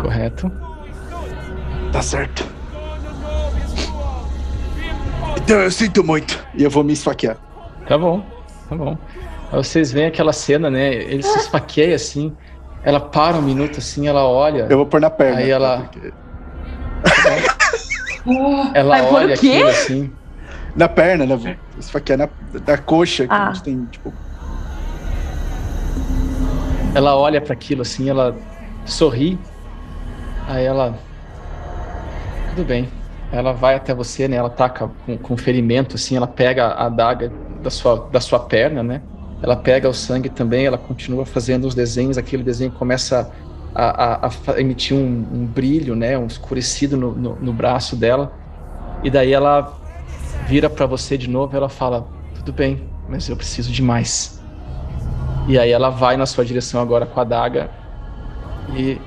Correto. Tá certo. Então eu sinto muito. E eu vou me esfaquear. Tá bom, tá bom. Vocês veem aquela cena, né? Ele se esfaqueia assim. Ela para um minuto assim, ela olha. Eu vou pôr na perna. Aí ela. Porque... ela Vai olha aquilo assim. Na perna, né? Esfaquear na, na coxa, que ah. a gente tem, tipo. Ela olha para aquilo assim, ela sorri. Aí ela. Tudo bem. Ela vai até você, né? Ela taca com, com ferimento, assim, ela pega a adaga da sua, da sua perna, né? Ela pega o sangue também, ela continua fazendo os desenhos, aquele desenho começa a, a, a emitir um, um, brilho, né? Um escurecido no, no, no braço dela. E daí ela vira para você de novo, ela fala: "Tudo bem, mas eu preciso de mais". E aí ela vai na sua direção agora com a adaga e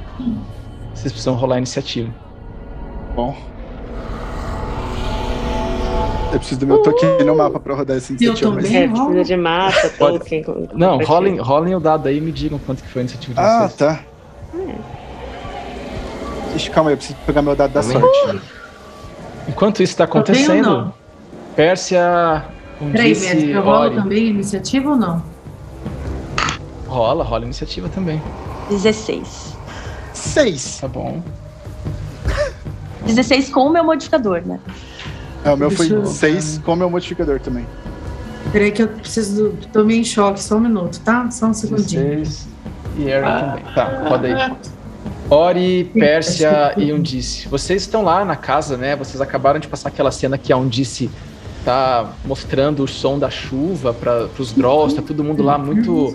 vocês precisam rolar a iniciativa. Bom. Eu preciso do meu uh! token no mapa pra rodar essa iniciativa. Eu também, mas... É, precisa de mapa, token. Não, rolem, rolem o dado aí e me digam quanto que foi a iniciativa de ah, vocês. Ah, tá. É. Ixi, calma aí, eu preciso pegar meu dado da sorte. Enquanto isso tá acontecendo, Pérsia. Um Peraí, mestre, eu rolo também iniciativa ou não? Rola, rola iniciativa também. 16. 6. Tá bom. 16 com o meu modificador, né? É, o meu Deixa foi 6 com o meu modificador também. Peraí que eu preciso do... Tô meio em choque, só um minuto, tá? Só um segundinho. 16 e Aaron ah. também. Tá, roda aí. Ori, Pérsia e Undice. Vocês estão lá na casa, né? Vocês acabaram de passar aquela cena que a Undice tá mostrando o som da chuva para os Drolls, tá todo mundo lá muito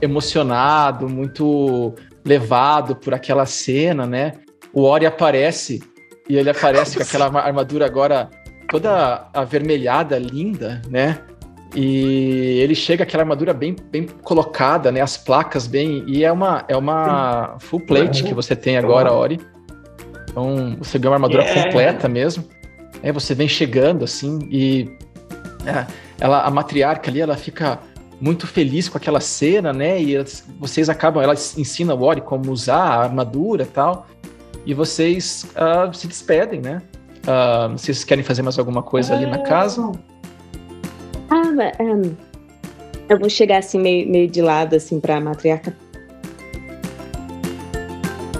emocionado, muito levado por aquela cena, né? O Ori aparece e ele aparece com aquela armadura agora toda avermelhada, linda, né? E ele chega aquela armadura bem, bem colocada, né? As placas bem. E é uma, é uma full plate que você tem agora, Ori. Então você ganha uma armadura yeah. completa mesmo. Aí você vem chegando assim e é, ela, a matriarca ali, ela fica muito feliz com aquela cena, né? E vocês acabam, ela ensina o Ori como usar a armadura e tal. E vocês uh, se despedem, né? Uh, vocês querem fazer mais alguma coisa ali na casa? Ah, um, eu vou chegar assim meio, meio de lado assim para a matriarca.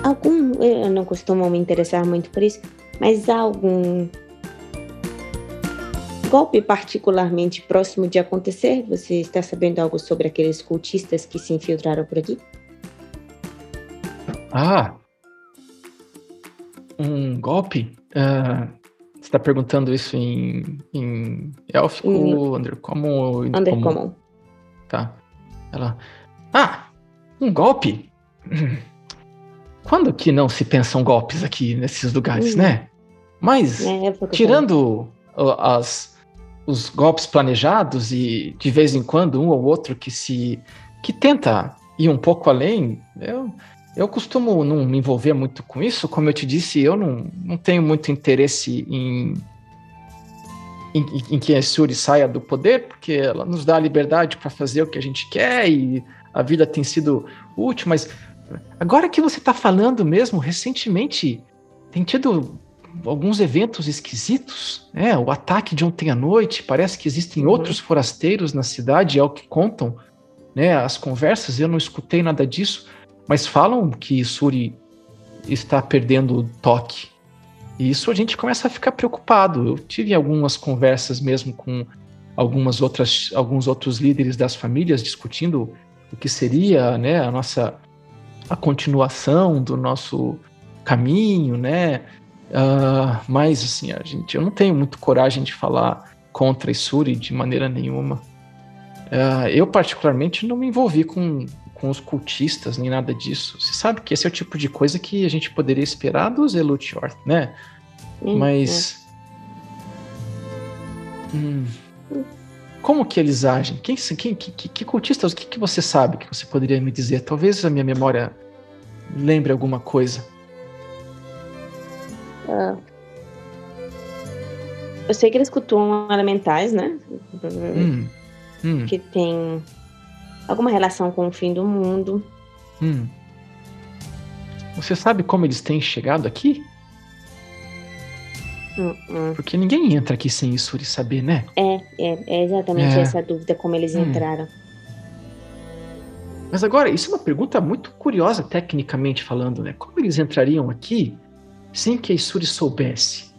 Algum, eu não costumo me interessar muito por isso, mas algum golpe particularmente próximo de acontecer? Você está sabendo algo sobre aqueles cultistas que se infiltraram por aqui? Ah, um golpe? Uh, você está perguntando isso em, em élfico, hum. undercommon ou Undercommon. Tá. Ela. Ah! Um golpe? Quando que não se pensam golpes aqui nesses lugares, hum. né? Mas, é, tirando as, os golpes planejados e de vez em quando um ou outro que se que tenta ir um pouco além, eu, eu costumo não me envolver muito com isso. Como eu te disse, eu não, não tenho muito interesse em, em, em que a Suri saia do poder, porque ela nos dá a liberdade para fazer o que a gente quer e a vida tem sido útil, mas agora que você está falando mesmo, recentemente tem tido alguns eventos esquisitos, né? O ataque de ontem à noite, parece que existem uhum. outros forasteiros na cidade, é o que contam, né? As conversas, eu não escutei nada disso, mas falam que Suri está perdendo o toque. E isso a gente começa a ficar preocupado. Eu tive algumas conversas mesmo com algumas outras, alguns outros líderes das famílias discutindo o que seria, né, a nossa a continuação do nosso caminho, né? Uh, mas assim, a gente, eu não tenho muito coragem de falar contra Isuri de maneira nenhuma. Uh, eu particularmente não me envolvi com, com os cultistas nem nada disso. Você sabe que esse é o tipo de coisa que a gente poderia esperar dos Elutior, né? Hum, mas é. hum, como que eles agem? Quem, quem que, que, que cultistas? O que, que você sabe que você poderia me dizer? Talvez a minha memória lembre alguma coisa. Ah. Eu sei que eles cultuam elementais, né? Hum, hum. Que tem alguma relação com o fim do mundo. Hum. Você sabe como eles têm chegado aqui? Hum. Porque ninguém entra aqui sem Isuri saber, né? É, é, é exatamente é. essa dúvida, como eles hum. entraram. Mas agora, isso é uma pergunta muito curiosa, tecnicamente falando, né? Como eles entrariam aqui sem que a Isuri soubesse?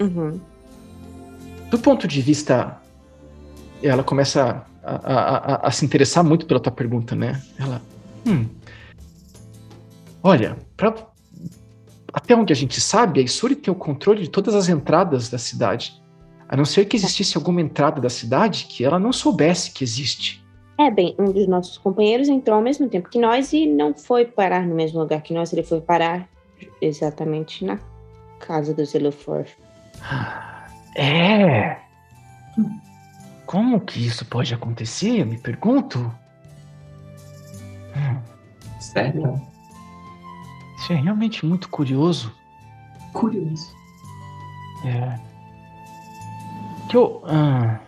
Uhum. Do ponto de vista. Ela começa a, a, a, a, se interessar muito pela tua pergunta, né? Ela. Hum. Olha, pra, até onde a gente sabe, a Isuri tem o controle de todas as entradas da cidade. A não ser que existisse alguma entrada da cidade que ela não soubesse que existe. É, bem, um dos nossos companheiros entrou ao mesmo tempo que nós e não foi parar no mesmo lugar que nós, ele foi parar exatamente na casa do Zelofor. É. Como que isso pode acontecer? Eu me pergunto. Hum. Sério? Isso é realmente muito curioso. Curioso. É. Que eu. Ah,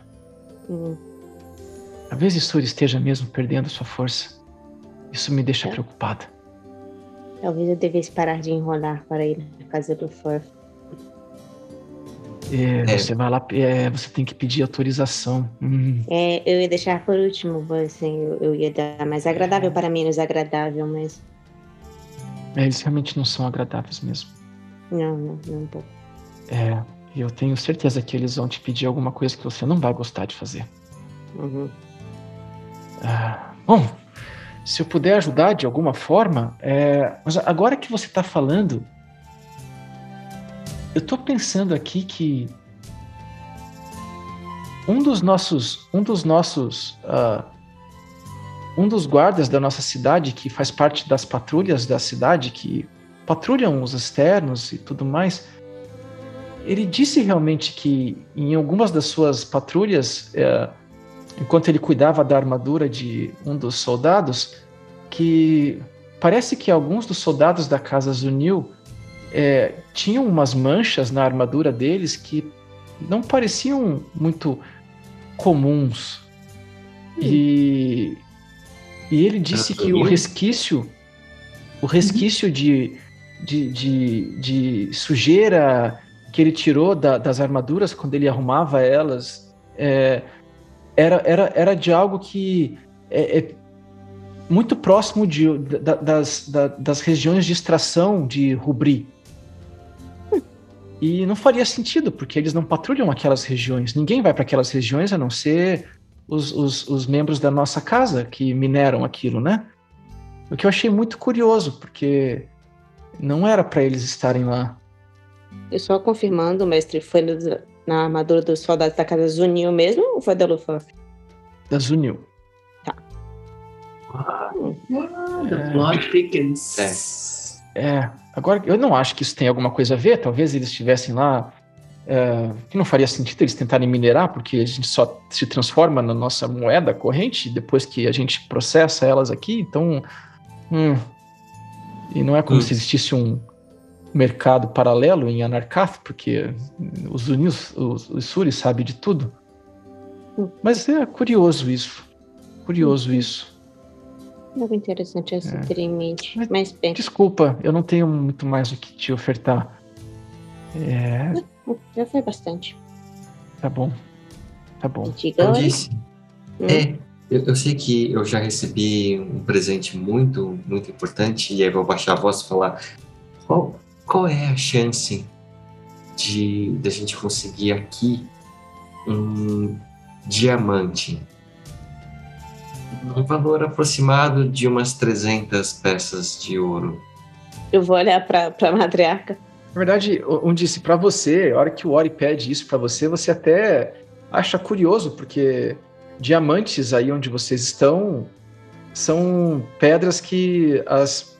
hum. Talvez Isuri esteja mesmo perdendo sua força. Isso me deixa é. preocupada. Talvez eu devesse parar de enrolar para ir na casa do Furf. É, é. Você vai lá, é, você tem que pedir autorização. Hum. É, eu ia deixar por último, assim, eu, eu ia dar mais agradável para menos agradável, mas. É, eles realmente não são agradáveis mesmo. Não, não, não um pouco. É, eu tenho certeza que eles vão te pedir alguma coisa que você não vai gostar de fazer. Uhum. Ah, bom, se eu puder ajudar de alguma forma, é, mas agora que você está falando, eu estou pensando aqui que um dos nossos, um dos nossos, uh, um dos guardas da nossa cidade que faz parte das patrulhas da cidade que patrulham os externos e tudo mais, ele disse realmente que em algumas das suas patrulhas uh, enquanto ele cuidava da armadura de um dos soldados, que parece que alguns dos soldados da casa Zunil é, tinham umas manchas na armadura deles que não pareciam muito comuns. E, e ele disse que o resquício, o resquício de, de, de, de sujeira que ele tirou da, das armaduras quando ele arrumava elas é, era, era, era de algo que é, é muito próximo de, da, das, da, das regiões de extração de Rubri. E não faria sentido, porque eles não patrulham aquelas regiões. Ninguém vai para aquelas regiões a não ser os, os, os, membros da nossa casa que mineram aquilo, né? O que eu achei muito curioso, porque não era para eles estarem lá. E só confirmando, mestre, foi na armadura dos soldados da casa Zunil mesmo ou foi da Luftwaffe? Da Zunil. Tá. Ah, the plot thickens. É. é. Agora, eu não acho que isso tem alguma coisa a ver. Talvez eles estivessem lá. É, que não faria sentido eles tentarem minerar, porque a gente só se transforma na nossa moeda corrente depois que a gente processa elas aqui. Então. Hum, e não é como hum. se existisse um, mercado paralelo em Anarkath, porque os Unis, os, os Suri sabe de tudo. Mas é curioso isso. Curioso isso. Muito interessante essa é. ter em mente. Mas, Mas bem. Desculpa, eu não tenho muito mais o que te ofertar. É... Já foi bastante. Tá bom. Tá bom. Eu disse. Hum. É, eu, eu, sei que eu já recebi um presente muito, muito importante, e aí vou baixar a voz e falar qual, qual é a chance de, de a gente conseguir aqui um diamante. Um valor aproximado de umas 300 peças de ouro. Eu vou olhar pra, pra matriarca. Na verdade, um disse para você, a hora que o Ori pede isso para você, você até acha curioso, porque diamantes aí onde vocês estão são pedras que as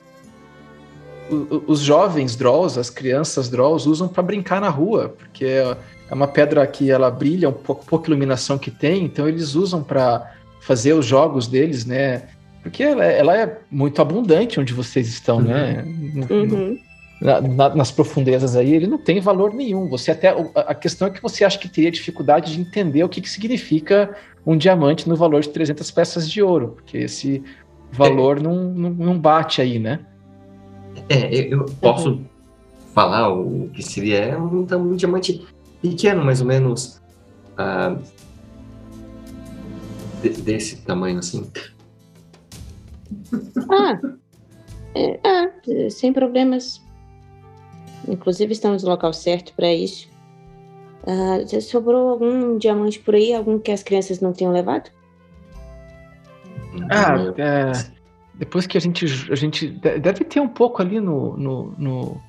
os jovens Drolls, as crianças Drolls usam para brincar na rua, porque é, é uma pedra que ela brilha, um pouco pouca iluminação que tem, então eles usam para fazer os jogos deles, né? Porque ela, ela, é muito abundante onde vocês estão, né? Uhum. Na, na, nas profundezas aí, ele não tem valor nenhum. Você até a questão é que você acha que teria dificuldade de entender o que, que significa um diamante no valor de 300 peças de ouro, porque esse valor é. não, não, não, bate aí, né? É, eu, posso uhum. falar o que seria é um, um, diamante pequeno, mais ou menos uh, de, desse tamanho assim. Ah, é, ah, sem problemas. Inclusive estamos no local certo para isso. Uh, sobrou algum diamante por aí? Algum que as crianças não tenham levado? Ah, é, depois que a gente, a gente deve ter um pouco ali no, no, no,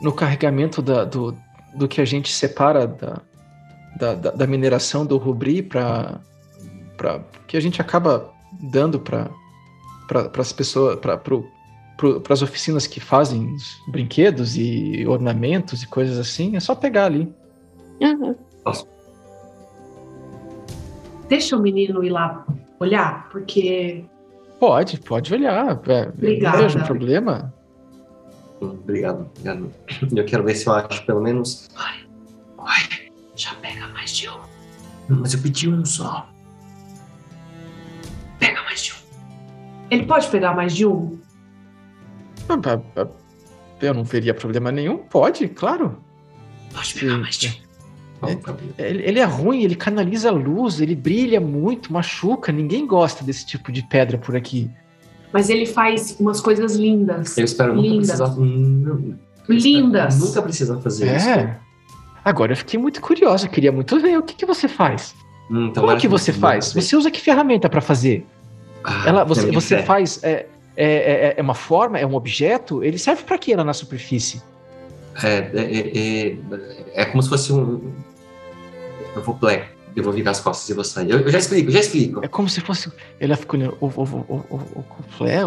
no carregamento da, do, do que a gente separa da, da, da, da mineração do rubri para que a gente acaba dando para as pessoas, para as oficinas que fazem brinquedos e ornamentos e coisas assim, é só pegar ali. Uhum. Deixa o menino ir lá olhar, porque. Pode, pode olhar. É, Obrigada. Não vejo problema. Obrigado, obrigado. Eu quero ver se eu acho pelo menos. Ai, ai, já pega mais de um. Mas eu pedi um só. Pega mais de um. Ele pode pegar mais de um? Ah, eu não veria problema nenhum. Pode, claro. Pode pegar mais de um. É, ele é ruim, ele canaliza luz, ele brilha muito, machuca. Ninguém gosta desse tipo de pedra por aqui. Mas ele faz umas coisas lindas. Eu espero nunca lindas. precisar. lindas. Nunca precisa fazer é. isso. Agora eu fiquei muito curiosa, queria muito ver o que, que você faz. Hum, então Como é que você faz? Você usa que ferramenta para fazer? Ah, Ela, você você faz. É, é, é, é, uma forma? É um objeto? Ele serve para quê lá na superfície? É, é, é, é, como se fosse um, eu vou play. Eu vou virar as costas e vou sair. Eu, eu já explico, já explico. É como se fosse. Ela ficou olhando. O, o, o, o, o, é,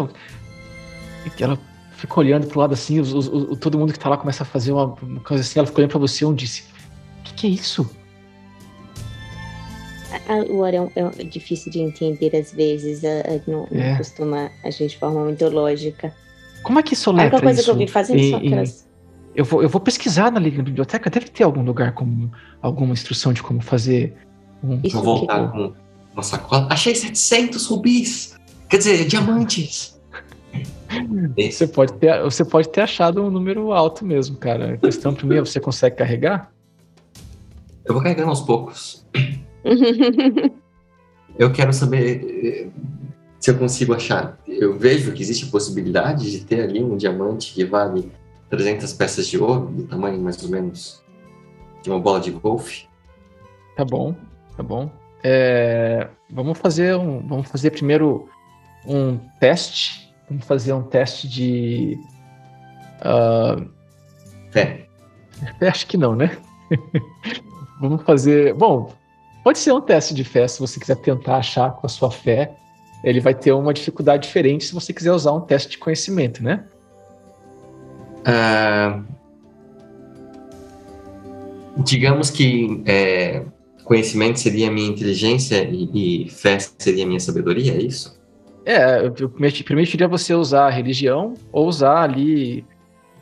ela ficou olhando pro lado assim, os, os, os, todo mundo que tá lá começa a fazer uma, uma coisa assim. Ela ficou olhando pra você e disse: O que, que é isso? O Orion é difícil de entender às vezes, não, é. não costuma agir de forma muito lógica. Como é que isso letra A única coisa isso? que eu vi fazendo são aquelas eu vou, eu vou pesquisar na, biblioteca, deve ter algum lugar com alguma instrução de como fazer um. Vou voltar com uma sacola. Achei 700 rubis! Quer dizer, diamantes! Você pode, ter, você pode ter achado um número alto mesmo, cara. A questão primeiro, você consegue carregar? Eu vou carregando aos poucos. eu quero saber eh, se eu consigo achar. Eu vejo que existe a possibilidade de ter ali um diamante que vale 300 peças de ouro, do tamanho mais ou menos de uma bola de golfe. Tá bom, tá bom. É, vamos fazer um, vamos fazer primeiro um teste. Vamos fazer um teste de uh, fé. Acho que não, né? vamos fazer. Bom, pode ser um teste de fé se você quiser tentar achar com a sua fé. Ele vai ter uma dificuldade diferente se você quiser usar um teste de conhecimento, né? Uh, digamos que é, conhecimento seria a minha inteligência e, e, fé seria a minha sabedoria, é isso? É, eu permitiria você usar a religião ou usar ali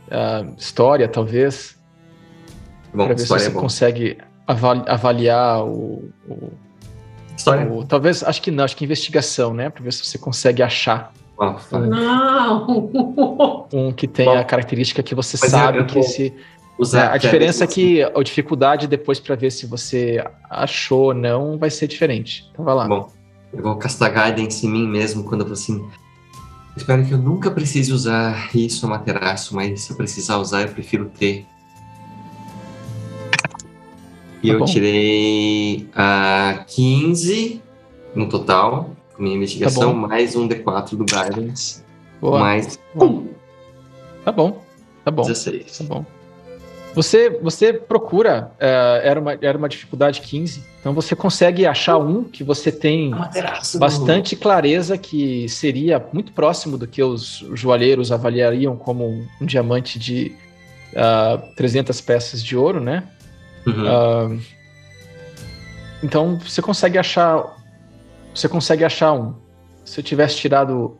uh, história, talvez. Para ver se você é consegue avaliar o, o, História? O, talvez, acho que não, acho que investigação, né? Para ver se você consegue achar não! Um que tem Bom, a característica que você sabe que se. Usar a diferença é que a dificuldade depois para ver se você achou ou não vai ser diferente. Então vai lá. Bom, eu vou castar guidance em mim mesmo quando eu vou assim. Espero que eu nunca precise usar isso, Materaço, mas se eu precisar usar, eu prefiro ter E Tá eu bom. tirei a 15 no total, minha investigação, Tá mais um D4 do Guidance, Boa. mais Bom. Tá bom. Tá bom. 16. Tá bom. Você, você procura, eh, era, uma, era uma dificuldade 15, então você consegue achar um que você tem Materaço. bastante clareza que seria muito próximo do que os joalheiros avaliariam como um, um diamante de ah, 300 peças de ouro, né? Uhum. Ah, então você consegue achar, você consegue achar um. Se eu tivesse tirado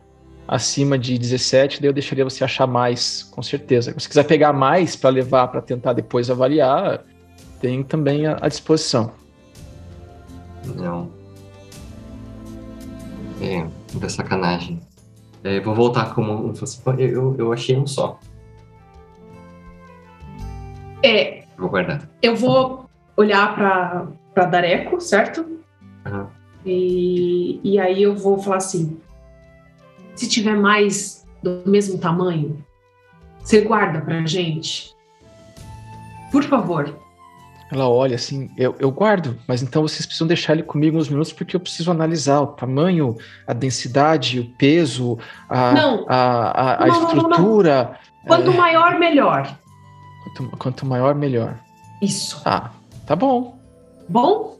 acima de 17, daí eu deixaria você achar mais, com certeza. Se quiser pegar mais para levar para tentar depois avaliar, tem também à disposição. Não. É, muita sacanagem. É, vou voltar como. Eu, eu, eu achei um só. É, Vou guardar. eu vou olhar pra, pra Dareco, certo? Aham. E, e aí eu vou falar assim: se tiver mais do mesmo tamanho, você guarda pra gente? Por favor. Ela olha assim, eu, eu guardo, mas então vocês precisam deixar ele comigo uns minutos porque eu preciso analisar o tamanho, a densidade, o peso, a, Não. a, a, a Não, não, não, estrutura. Quanto maior, melhor. Quanto, quanto maior, melhor. Isso. Ah, tá bom. Bom?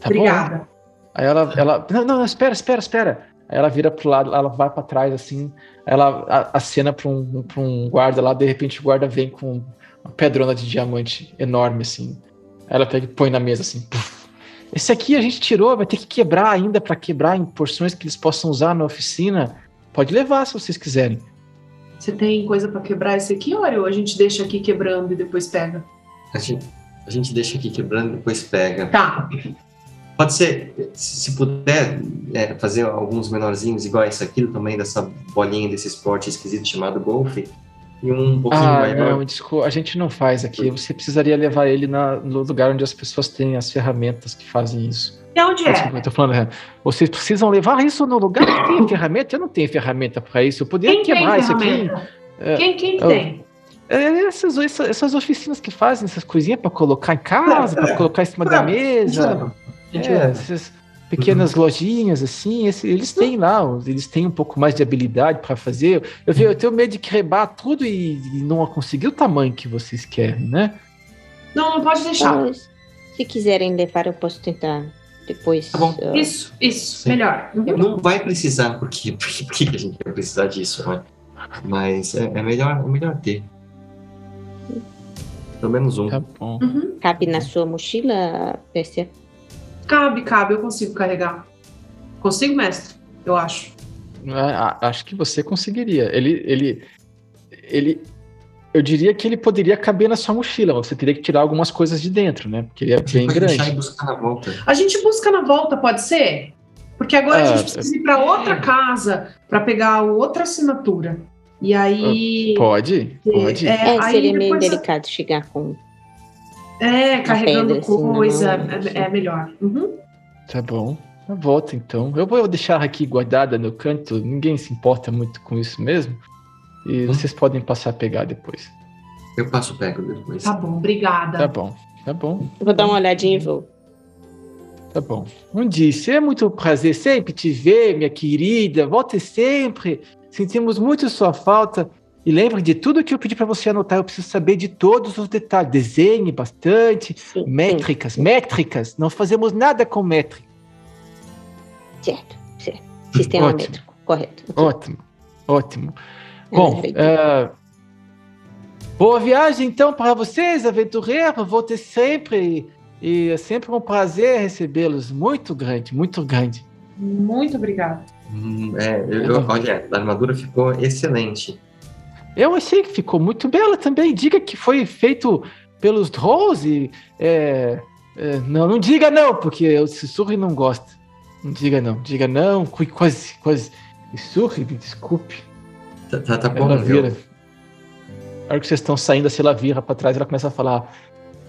Tá bom. Aí ela, ela, não, não, espera, espera, espera. Aí ela vira pro lado, ela vai pra trás assim, ela a- acena pra um, pra um guarda lá, de repente o guarda vem com uma pedrona de diamante enorme assim. Aí ela pega e põe na mesa assim. puf. Esse aqui a gente tirou, vai ter que quebrar ainda pra quebrar em porções que eles possam usar na oficina. Pode levar se vocês quiserem. Você tem coisa pra quebrar esse aqui, Ori? Ou a gente deixa aqui quebrando e depois pega? A gente, a gente deixa aqui quebrando e depois pega. Tá. Pode ser, se puder, é, fazer alguns menorzinhos igual esse aqui, do tamanho dessa bolinha desse esporte esquisito chamado golfe, e um pouquinho Ah, maior. não, desculpa, a gente não faz aqui. Você precisaria levar ele na- no lugar onde as pessoas têm as ferramentas que fazem isso. E onde Desculpa, é? eu tô falando. Vocês precisam levar isso no lugar que tem ferramenta. Eu não tenho ferramenta para isso. Eu poderia Quem tem quebrar isso aqui. ferramenta? É, Quem, quem que eu- tem? É, essas, essas, oficinas que fazem essas coisinhas para colocar em casa, para colocar em cima da A mesa. É, essas pequenas lojinhas assim, esse- eles têm lá, eles têm um pouco mais de habilidade para fazer. Eu, eu tenho medo de quebrar tudo e, e não conseguir o tamanho que vocês querem, né? Não, não pode deixar. Mas, se quiserem levar, eu posso tentar depois. Tá bom. ah, Isso, isso. Sim. Melhor. Uhum. Não vai precisar, porque, porque, porque a gente vai precisar disso, né? Mas é, é melhor, é melhor ter. Pelo menos um. Tá bom. Uhum. Cabe na sua mochila, Pérsia? Cabe, cabe, eu consigo carregar. Consigo, mestre? Eu acho. Ah, Acho que você conseguiria. Ele, ele, ele, eu diria que ele poderia caber na sua mochila. Você teria que tirar algumas coisas de dentro, né? Porque ele é A gente bem vai deixar e grande. buscar na volta. A gente busca na volta, pode ser? Porque agora a Ah, gente precisa ir para outra casa para pegar outra assinatura. E aí. Pode, pode. É, É, aí seria meio depois- delicado chegar com. É, carregando assim, na coisa. é, é melhor. Uhum. Tá bom. Na volta, então. Eu vou deixar aqui guardada no canto. Ninguém se importa muito com isso mesmo. E Hum. vocês podem passar a pegar depois. Eu passo pego depois. Tá bom, obrigada. Tá bom, tá bom, Vou dar uma olhadinha e vou. tá bom. Um disse, é muito prazer sempre te ver, minha querida. Volte sempre. Sentimos muito sua falta. E lembre de tudo que eu pedi para você anotar. Eu preciso saber de todos os detalhes. Desenhe bastante. Sim, sim, Métricas, métricas. Não fazemos nada com métrica. certo, certo. Sistema Ótimo. métrico, correto. Ok. Ótimo, ótimo. É, Bom, eh, boa viagem então para vocês, aventureiros. Volte sempre. E é sempre um prazer recebê-los. Muito grande, muito grande. Muito obrigada. Hum, é, eu, eu- olha, a armadura ficou excelente. Eu achei que ficou muito bela também. Diga que foi feito pelos Trolls e. é, é, não, não diga não, porque o Sussurre não gosta. Não diga não, diga não, quase, quase. Sussurre, me desculpe. Tá, tá, tá bom, ela vira. Na hora que vocês estão saindo, assim, ela vira pra trás ela começa a falar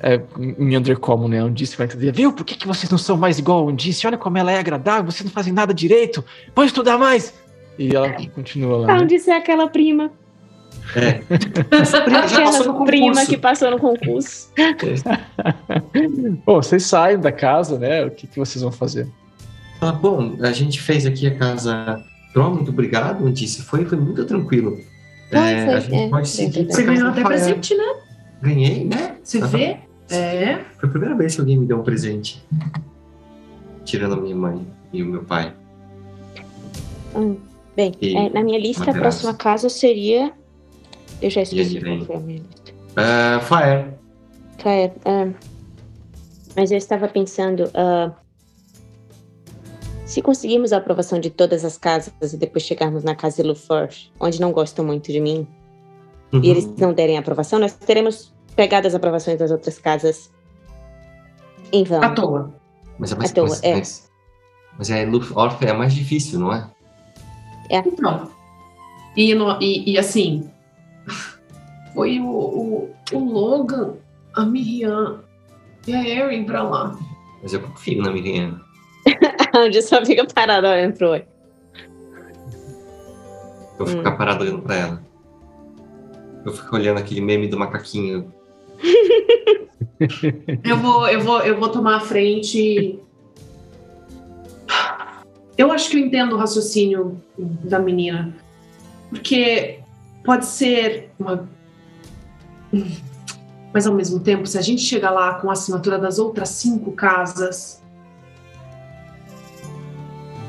é, em Undercommon, né? Undice vai entender. Viu? Por que, que vocês não são mais igual a Undice? Olha como ela é agradável, vocês não fazem nada direito. Vão estudar mais! E ela continua lá. Pra né? onde é aquela prima? É. Essa prima já passou no Aquela prima concurso. que passou no concurso. Bom, vocês saem da casa, né? O que, que vocês vão fazer? Ah, bom, a gente fez aqui a casa. Tro, muito obrigado, disse. Foi, foi muito tranquilo. Foi, É, foi, a gente é, pode seguir. Você ganhou até Rafael. presente, né? Ganhei, né? Você Aham. vê? É. Foi a primeira vez que alguém me deu um presente. Tirando a minha mãe e o meu pai. Hum, bem, E é, na minha lista, a próxima casa seria. Eu já esqueci qual foi a minha lista. Ah, Fire. Claire, ah, mas eu estava pensando. ah, se conseguirmos a aprovação de todas as casas e depois chegarmos na casa de Luforge, onde não gostam muito de mim, Uhum. e eles não derem a aprovação, nós teremos pegado as aprovações das outras casas em vão. À toa. Mas é mais à toa, mas, é. mas, mas é Luff Orphan é mais difícil, não é? Então. E, no- e, e assim. Foi o, o, o Logan, a Miriam e a Erin pra lá. Mas eu confio na Miriam. onde só fica parado olhando pro olho. Eu vou Hum. ficar parado olhando pra ela. Eu fico olhando aquele meme do macaquinho. Eu vou, eu vou, eu vou tomar a frente. Eu acho que eu entendo o raciocínio da menina. Porque pode ser uma. Mas ao mesmo tempo, se a gente chegar lá com a assinatura das outras cinco casas,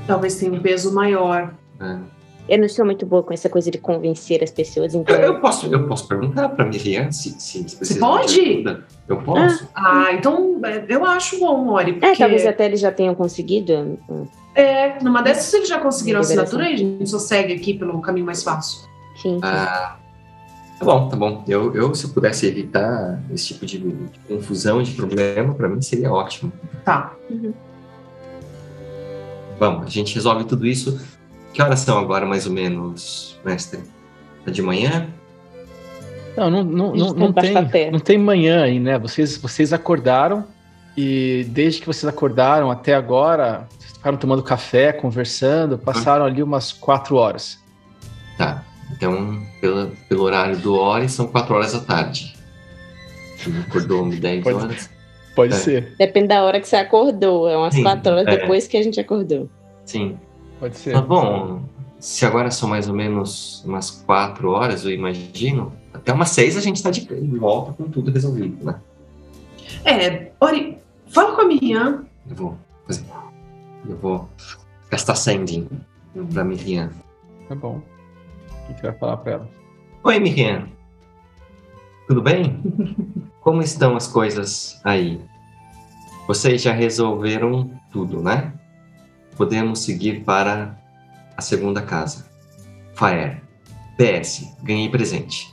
talvez tenha um peso maior. né? Eu não sou muito boa com essa coisa de convencer as pessoas, então. Eu, eu posso, eu posso perguntar pra Miriam se, se pode? Eu posso? Ah, então é, eu acho bom, Mori. É, Porque talvez até eles já tenham conseguido. é, numa dessas eles já conseguiram a assinatura e a gente só segue aqui pelo caminho mais fácil. Sim, sim. Ah, tá bom, tá bom. Eu, eu, se eu pudesse evitar esse tipo de, de confusão, de problema, pra mim seria ótimo. Tá. Vamos, a gente resolve tudo isso. Que horas são agora, mais ou menos, mestre? É de manhã? Não, não, não, não, não tá tem, não tem manhã aí, né? Vocês, vocês acordaram e desde que vocês acordaram até agora, vocês ficaram tomando café, conversando, passaram ali umas quatro horas. Tá. Então, pela, pelo horário do hora, são quatro horas da tarde. Acordou 10 Pode- horas. Pode É. ser, Depende da hora que você acordou. É umas Sim, quatro horas é. depois que a gente acordou. Sim. pode ser. Tá bom. Se agora são mais ou menos umas quatro horas, eu imagino, até umas seis a gente tá de de volta com tudo resolvido, né? É, Ori, fala com a Miriam. Eu vou fazer. Eu vou gastar sending pra Miriam. Tá bom. O que você vai falar pra ela? Oi, Miriam. Tudo bem? Como estão as coisas aí? Vocês já resolveram tudo, né? Podemos seguir para a segunda casa. Fire. PS. Ganhei presente.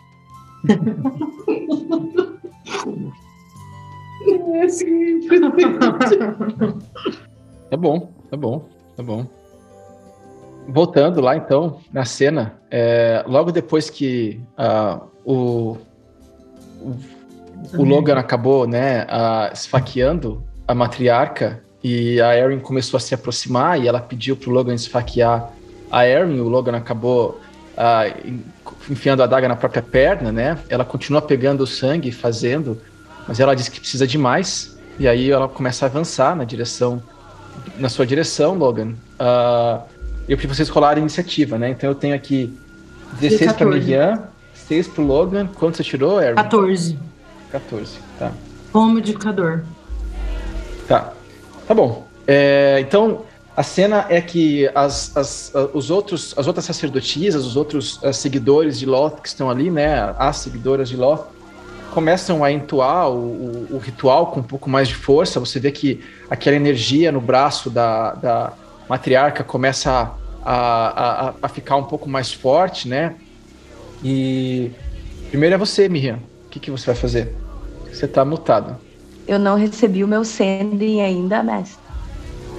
Tá bom, tá bom, tá bom. Voltando lá então, na cena, é, logo depois que ah, o, o, o Logan acabou né, ah, esfaqueando a matriarca e a Erin começou a se aproximar e ela pediu pro Logan esfaquear a Erin, o Logan acabou en- enfiando a adaga na própria perna, né? Ela continua pegando o sangue e fazendo, mas ela diz que precisa de mais e aí ela começa a avançar na direção na sua direção, Logan. Ah, eu pedi pra vocês rolarem iniciativa, né? Então eu tenho aqui 16 pra 14. Miriam, 6 pro Logan. Quanto você tirou, Aaron? 14. 14, tá. Como modificador. Tá. Tá bom. É, então, a cena é que as, as, os outros, as outras sacerdotisas, os outros ah, seguidores de Loth que estão ali, né? As seguidoras de Loth, começam a entoar o, o- o ritual com um pouco mais de força. Você vê que aquela energia no braço da, da matriarca começa a, a, a, ficar um pouco mais forte, né? E primeiro é você, Miriam. O que, que você vai fazer? Você tá mutado. Eu não recebi o meu sending ainda, mestre.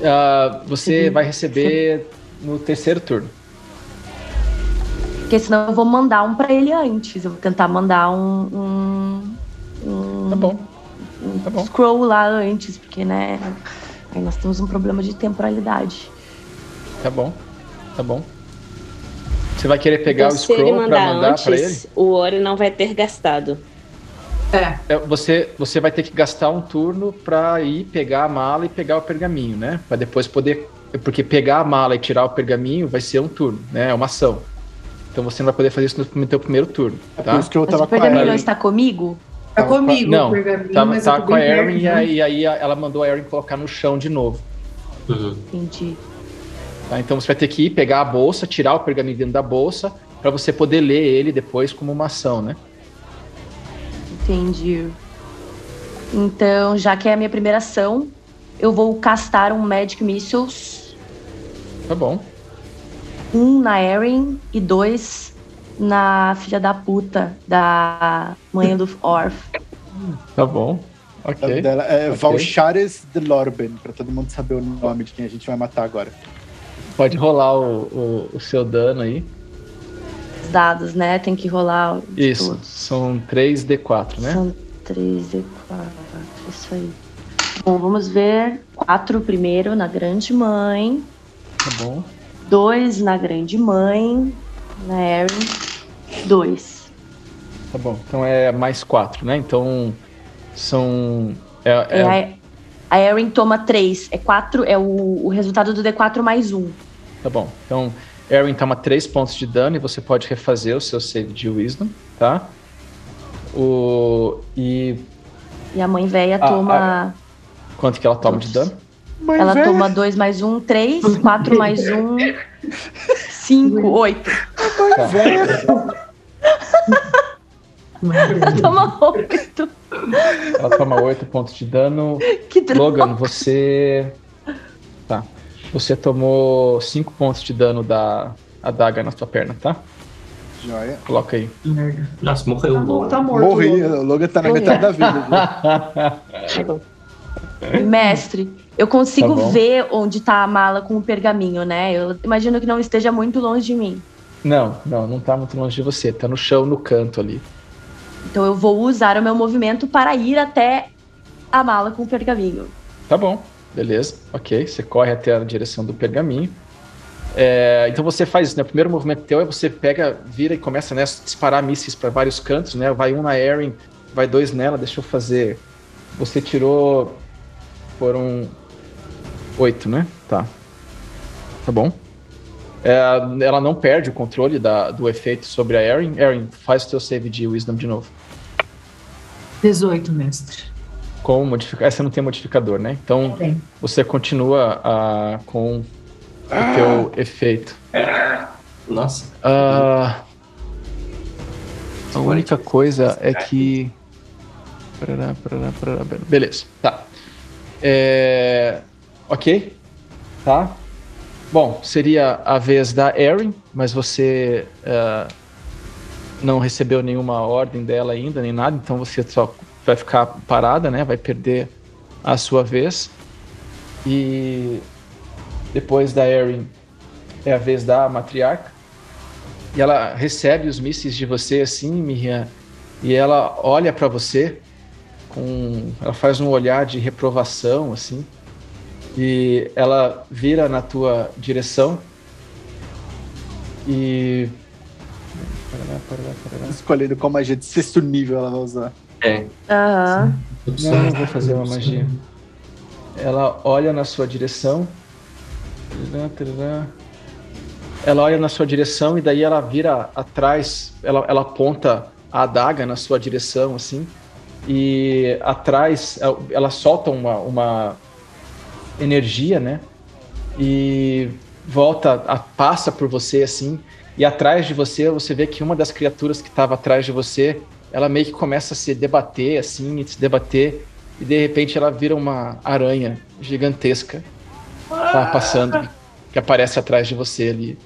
Ah, você vai receber no terceiro turno. Porque senão eu vou mandar um pra ele antes. Eu vou tentar mandar um. um, um Tá bom. um tá bom. scroll lá antes, porque, né? Aí nós temos um problema de temporalidade. Tá bom. Tá bom. Você vai querer pegar Então, o scroll pra mandar mandar pra ele? antes, o Ori não vai ter gastado. É, É, Você, você vai ter que gastar um turno pra ir pegar a mala e pegar o pergaminho, né? Pra depois poder. Porque pegar a mala e tirar o pergaminho vai ser um turno, né? É uma ação. Então você não vai poder fazer isso no teu primeiro turno, É tá? por isso que eu Mas tava o com a pergaminho não está comigo? Tá Tava comigo Não, o pergaminho, Tá, mas tá eu tô com a Erin e né? aí, e aí ela mandou a Erin colocar no chão de novo. Uhum. Entendi. Tá? Então você vai ter que ir pegar a bolsa, tirar o pergaminho dentro da bolsa, pra você poder ler ele depois como uma ação, né? Entendi. Então, já que é a minha primeira ação, eu vou castar um Magic Missiles, Tá bom. um na Erin e dois na filha da puta da mãe do Orf. Tá bom. O nome Ok. dela é Ok. Valchares de Lorben, pra todo mundo saber o nome de quem a gente vai matar agora. Pode rolar o, o, o seu dano aí. Os dados, né? Tem que rolar Isso. todos. São 3D4, né? São 3 e 4. Isso aí. Bom, vamos ver. Quatro primeiro na grande mãe. Tá bom. Dois na grande mãe. Na Erin. Dois. Tá bom. Então é mais 4, né? Então são. É, É, é- a, Erin toma três. É quatro. É o, o resultado do D4 mais um. Tá bom. Então, Erin toma 3 pontos de dano e você pode refazer o seu save de Wisdom, tá? O. E E a mãe velha Ah, toma. quanto que ela toma de dano? ela toma dois mais um, três. Quatro mais um. Cinco, oito. Tá. Ela toma oito. Ela toma 8 pontos de dano. Que droga. Logan, você. Você tomou 5 pontos de dano da adaga na sua perna, tá? Joia. Coloca aí. Nossa, morreu tá, Logan. tá morto. Morri, o Logan tá na Morri. metade da vida. Mestre, eu consigo Tá ver onde tá a mala com o pergaminho, né? Eu imagino que não esteja muito longe de mim. não, não, não tá muito longe de você. Tá no chão, no canto ali. Então eu vou usar o meu movimento para ir até a mala com o pergaminho. Tá bom, beleza. Ok, você corre até a direção do pergaminho. É, então você faz isso, né? O primeiro movimento teu é você pega, vira e começa né, a disparar mísseis para vários cantos, né? Vai um na Erin, vai dois nela. Deixa eu fazer. Você tirou. Foram oito, né? Tá. Tá bom. É, ela não perde o controle da- do efeito sobre a Erin. Erin, faz o teu save de Wisdom de novo. 18, mestre. Com modificador. Essa não tem modificador, né? Então você continua ah, com o teu efeito. Nossa. Ah, a única coisa é que. Parará, parará, parará, parará. Beleza, tá. É, Ok, tá. Bom, seria a vez da Erin, mas você ah, não recebeu nenhuma ordem dela ainda, nem nada, então você só vai ficar parada, né? Vai perder a sua vez. E depois da Erin é a vez da matriarca. E ela recebe os mísseis de você assim, Miriam, e ela olha pra você com ela faz um olhar de reprovação assim. E ela vira na tua direção e. Escolhendo qual magia de sexto nível ela vai usar. É. Aham. Não, não vou fazer uma magia. Ela olha na sua direção. Ela olha na sua direção e daí ela vira atrás. Ela, ela aponta a adaga na sua direção, assim. E atrás ela- ela solta uma, uma energia, né? E volta, a- passa por você, assim. E atrás de você, você vê que uma das criaturas que estava atrás de você ela meio que começa a se debater assim, e se debater, e de repente ela vira uma aranha gigantesca tá passando, que aparece atrás de você ali.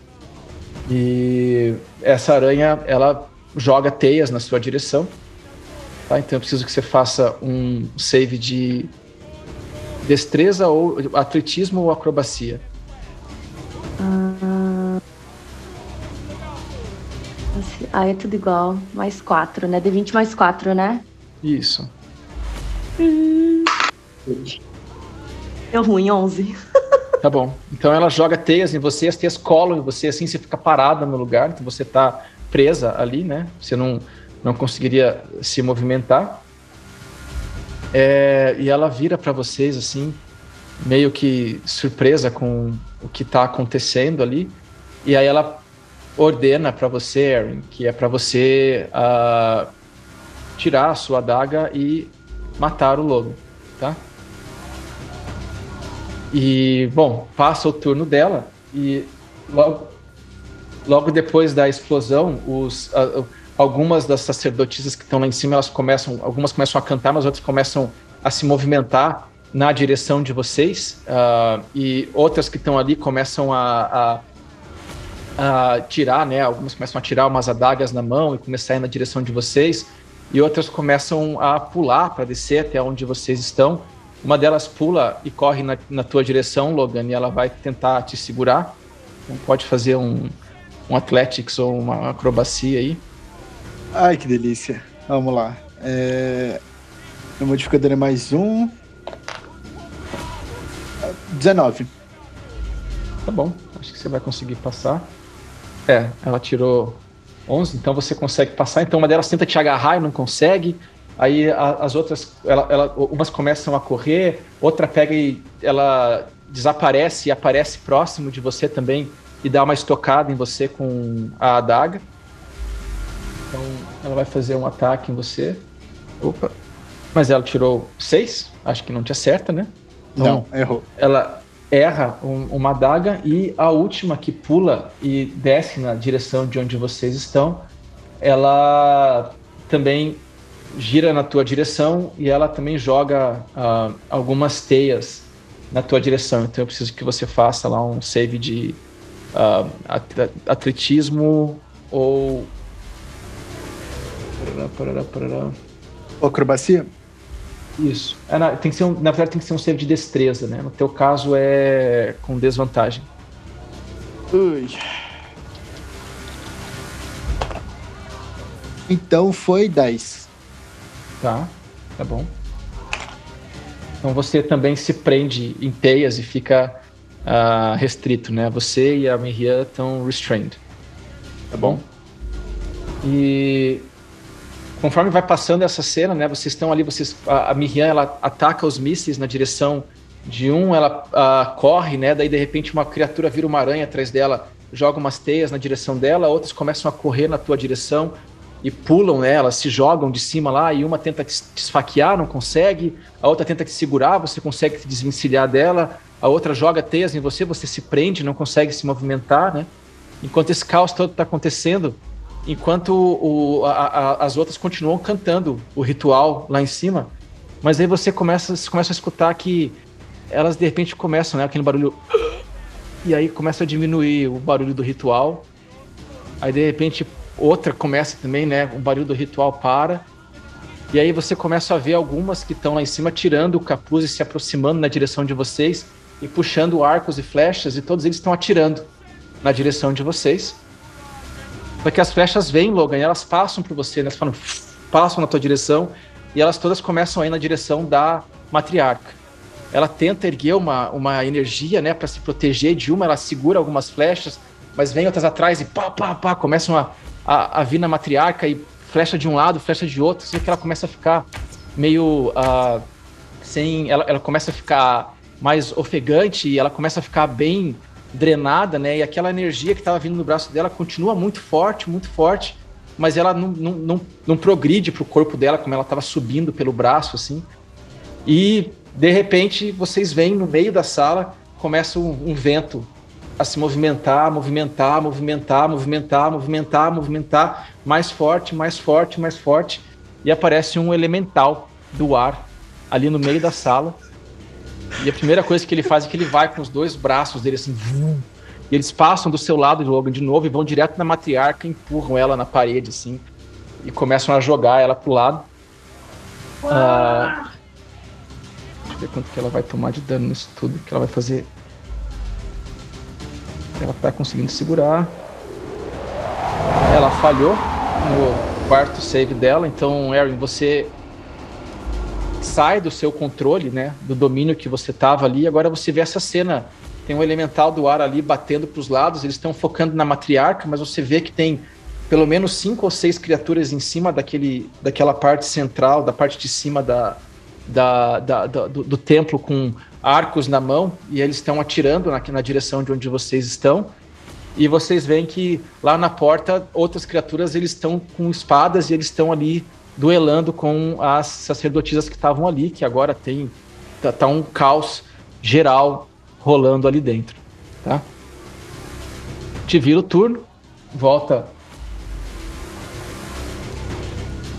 E essa aranha, ela joga teias na sua direção, tá? Então eu preciso que você faça um save de destreza ou atletismo ou acrobacia. Ah, é tudo igual. Mais quatro, né? D20 mais quatro, né? Isso. Deu ruim, 11. Tá bom. Então ela joga teias em você, as teias colam em você, assim você fica parada no lugar, então você tá presa ali, né? Você não, não conseguiria se movimentar. É, e ela vira para vocês assim, meio que surpresa com o que tá acontecendo ali. E aí ela ordena para você, Aaron, que é para você uh, tirar a sua adaga e matar o lobo, tá? E, bom, passa o turno dela e logo, logo depois da explosão, os, uh, algumas das sacerdotisas que estão lá em cima, elas começam, algumas começam a cantar, mas outras começam a se movimentar na direção de vocês uh, e outras que estão ali começam a, a, a, tirar, né? Algumas começam a tirar umas adagas na mão e começar a ir na direção de vocês e outras começam a pular para descer até onde vocês estão. Uma delas pula e corre na, na tua direção, Logan, e ela vai tentar te segurar. Então pode fazer um, um athletics ou uma acrobacia aí. Ai, que delícia. Vamos lá. É... O modificador é mais um. 19. Tá bom, acho que você vai conseguir passar. É, ela tirou 11, então você consegue passar. Então uma delas tenta te agarrar e não consegue. Aí a, as outras, ela, ela, umas começam a correr, outra pega e ela desaparece e aparece próximo de você também e dá uma estocada em você com a adaga. Então ela vai fazer um ataque em você. Opa. Mas ela tirou 6, acho que não te acerta, né? Então, não, errou. Ela erra um, uma adaga e a última que pula e desce na direção de onde vocês estão, ela também gira na tua direção e ela também joga uh, algumas teias na tua direção. Então eu preciso que você faça lá um save de uh, atletismo ou acrobacia. Isso. É, na, tem que ser um, na verdade, tem que ser um save de destreza, né? No teu caso é com desvantagem. Ui. Então foi 10. Tá, tá bom. Então você também se prende em teias e fica uh, restrito, né? Você e a Miriam estão restrained. Tá bom? E conforme vai passando essa cena, né, vocês estão ali, vocês, a, a Miriam, ela ataca os mísseis na direção de um, ela uh, corre, né, daí de repente uma criatura vira uma aranha atrás dela, joga umas teias na direção dela, outras começam a correr na tua direção e pulam nela, se jogam de cima lá, e uma tenta te esfaquear, não consegue, a outra tenta te segurar, você consegue se desvencilhar dela, a outra joga teias em você, você se prende, não consegue se movimentar, né? Enquanto esse caos todo está acontecendo, enquanto o, a, a, as outras continuam cantando o ritual lá em cima, mas aí você começa, você começa a escutar que elas de repente começam, né, aquele barulho e aí começa a diminuir o barulho do ritual. Aí de repente outra começa também, né, o barulho do ritual para. E aí você começa a ver algumas que estão lá em cima tirando o capuz e se aproximando na direção de vocês e puxando arcos e flechas e todos eles estão atirando na direção de vocês. Só que as flechas vêm, Logan, e elas passam por você, né? elas falam, passam na tua direção e elas todas começam a ir na direção da matriarca. Ela tenta erguer uma, uma energia, né, para se proteger de uma, ela segura algumas flechas, mas vem outras atrás e pá, pá, pá, começam a, a, a vir na matriarca e flecha de um lado, flecha de outro, assim que ela começa a ficar meio uh, sem. Ela, ela começa a ficar mais ofegante e ela começa a ficar bem drenada, né? E aquela energia que estava vindo no braço dela continua muito forte, muito forte, mas ela não, não, não, não progride para o corpo dela como ela estava subindo pelo braço, assim. E de repente vocês veem no meio da sala começa um, um vento a se movimentar, movimentar, movimentar, movimentar, movimentar, movimentar, mais forte, mais forte, mais forte, e aparece um elemental do ar ali no meio da sala e a primeira coisa que ele faz é que ele vai com os dois braços dele assim, vum, e eles passam do seu lado de Logan de novo e vão direto na matriarca, empurram ela na parede assim e começam a jogar ela pro lado. Ah, deixa eu ver quanto que ela vai tomar de dano nisso tudo, que ela vai fazer. Ela tá conseguindo segurar. Ela falhou no quarto save dela, então, Erin, você sai do seu controle, né, do domínio que você tava ali, agora você vê essa cena tem um elemental do ar ali batendo para os lados, eles estão focando na matriarca, mas você vê que tem pelo menos cinco ou seis criaturas em cima daquele, daquela parte central, da parte de cima da, da, da, da do, do, templo com arcos na mão, e eles estão atirando na, na direção de onde vocês estão. E vocês veem que lá na porta, outras criaturas eles estão com espadas e eles estão ali duelando com as sacerdotisas que estavam ali, que agora tem tá, tá, um caos geral rolando ali dentro, tá? Te vira o turno, volta